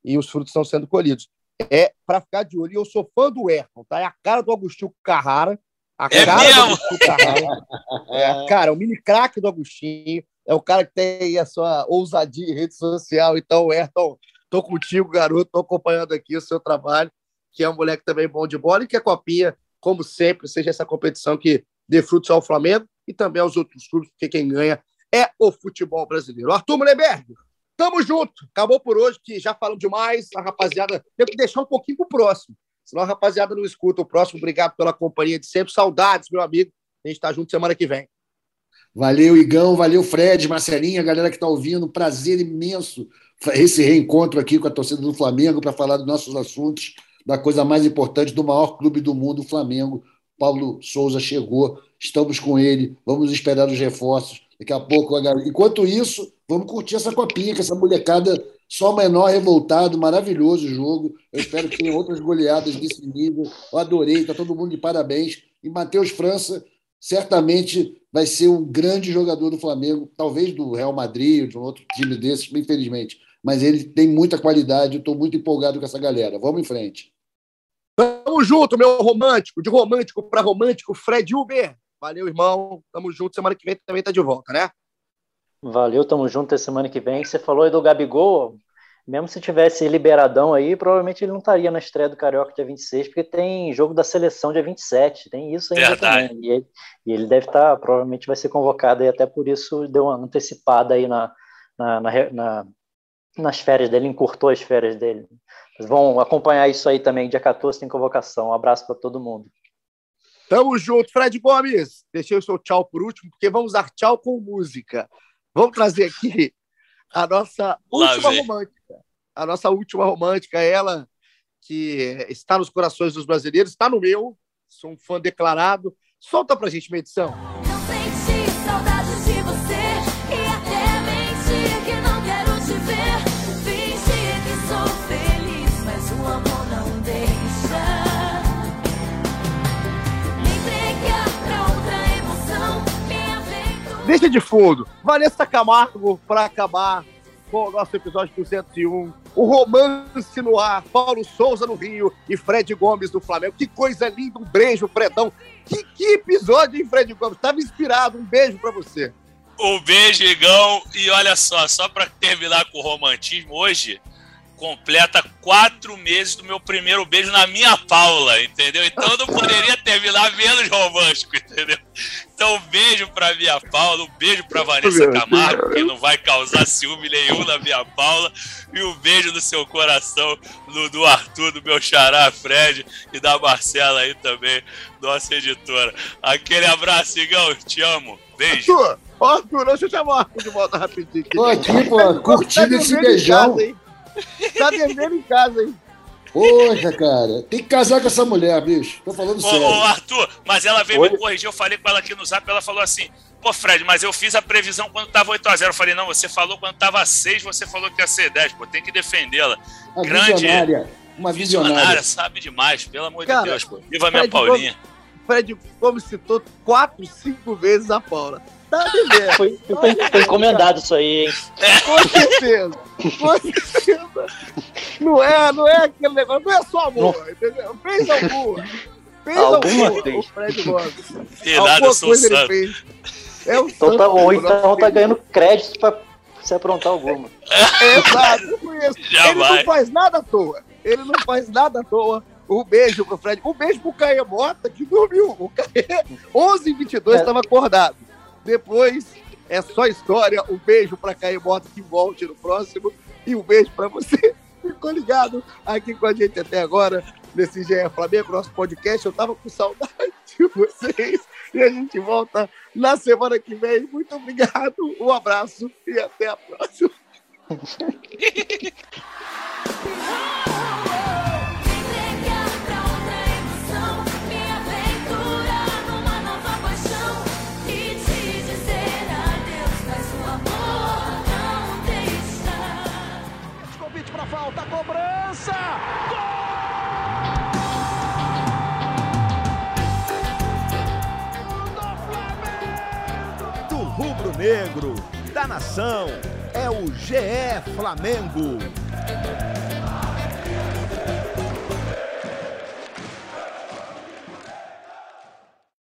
e os frutos estão sendo colhidos. É para ficar de olho. E eu sou fã do Ayrton, tá? É a cara do Agostinho Carrara. A é cara mesmo? do Agostinho Carrara. É a cara, o mini craque do Agostinho. É o cara que tem a sua ousadia em rede social. Então, Ayrton, tô contigo, garoto. Tô acompanhando aqui o seu trabalho, que é um moleque também bom de bola e que a Copinha, como sempre, seja essa competição que dê frutos ao Flamengo e também aos outros clubes, porque quem ganha é o futebol brasileiro. Arthur Mullenberg, tamo junto. Acabou por hoje, que já falamos demais. A rapaziada tem que deixar um pouquinho pro próximo. Senão a rapaziada não escuta o próximo. Obrigado pela companhia de sempre. Saudades, meu amigo. A gente tá junto semana que vem. Valeu, Igão. Valeu, Fred, Marcelinha, galera que está ouvindo. Prazer imenso esse reencontro aqui com a torcida do Flamengo para falar dos nossos assuntos, da coisa mais importante do maior clube do mundo, o Flamengo. Paulo Souza chegou, estamos com ele, vamos esperar os reforços. Daqui a pouco, enquanto isso, vamos curtir essa copinha, que essa molecada só menor revoltado, maravilhoso jogo. Eu espero que tenha outras goleadas desse nível. Eu adorei, está todo mundo de parabéns. E Matheus França certamente vai ser um grande jogador do Flamengo, talvez do Real Madrid ou de um outro time desses, infelizmente. Mas ele tem muita qualidade, eu estou muito empolgado com essa galera. Vamos em frente. Tamo junto, meu romântico, de romântico para romântico, Fred Uber. Valeu, irmão. Tamo junto. Semana que vem também tá de volta, né? Valeu, tamo junto até semana que vem. Você falou aí do Gabigol, mesmo se tivesse liberadão aí, provavelmente ele não estaria na estreia do Carioca dia 26, porque tem jogo da seleção dia 27, tem isso ainda Verdade. também. E ele, e ele deve estar, provavelmente vai ser convocado e até por isso deu uma antecipada aí na, na, na, na nas férias dele, encurtou as férias dele. Vão acompanhar isso aí também, dia 14 tem convocação. Um abraço para todo mundo. Tamo junto, Fred Gomes. Deixei o seu tchau por último, porque vamos dar tchau com música. Vamos trazer aqui a nossa última romântica. A nossa última romântica, ela que está nos corações dos brasileiros, está no meu. Sou um fã declarado. Solta pra gente uma edição. Deixa de fundo. Vanessa Camargo para acabar com o nosso episódio 201. O romance no ar. Paulo Souza no Rio e Fred Gomes no Flamengo. Que coisa linda. Um beijo, Fredão. Que, que episódio, hein, Fred Gomes? Tava inspirado. Um beijo para você. Um beijo, Igão. E olha só, só para terminar com o romantismo, hoje completa quatro meses do meu primeiro beijo na minha Paula, entendeu? Então eu não poderia terminar menos romântico, entendeu? Então um beijo pra minha Paula, um beijo pra Vanessa Camargo, que não vai causar ciúme nenhum na minha Paula, e um beijo no seu coração do, do Arthur, do meu xará Fred e da Marcela aí também, nossa editora. Aquele abraço, Igão, te amo. Beijo. Arthur, ó, Arthur, deixa eu chamar o Arthur de volta rapidinho. Tô aqui, pô, curtindo esse beijão. casa, hein? Tá devendo em casa, hein? Poxa, cara, tem que casar com essa mulher, bicho. Tô falando Ô, sério. ô, Arthur, mas ela veio Oi? me corrigir, eu falei com ela aqui no zap, ela falou assim, pô, Fred, mas eu fiz a previsão quando tava 8x0. Eu falei, não, você falou quando tava 6, você falou que ia ser 10, pô, tem que defendê-la. Grande visionária. Uma Visionária, visionária. sabe demais, pelo amor Cara, de Deus, pô. Viva minha Fred Paulinha. Fred Gomes citou quatro, cinco vezes a Paula. Tá devendo. Foi, foi, foi encomendado isso aí, hein? Com certeza. Com certeza. Não é, não é aquele negócio, não é só amor, entendeu? Fez alguma. Fez Alguma alguma, fez. o Fred Gomes. Nada, Alguma coisa ele santo. fez. É o Então tá, do então tá ganhando crédito pra se aprontar alguma. Exato, eu conheço. Ele Jamais. não faz nada à toa. Ele não faz nada à toa. Um beijo pro Fred. Um beijo pro Caê Mota, que dormiu. O Caê, 11 h 22 É. estava acordado. Depois, é só história. Um beijo pra Caê Mota, que volte no próximo. E um beijo pra você. Ficou ligado aqui com a gente até agora, nesse GE Flamengo, nosso podcast. Eu tava com saudade de vocês. E a gente volta na semana que vem. Muito obrigado, um abraço e até a próxima. cabeça! Gol! Do Flamengo! Do rubro-negro, da nação, é o GE Flamengo.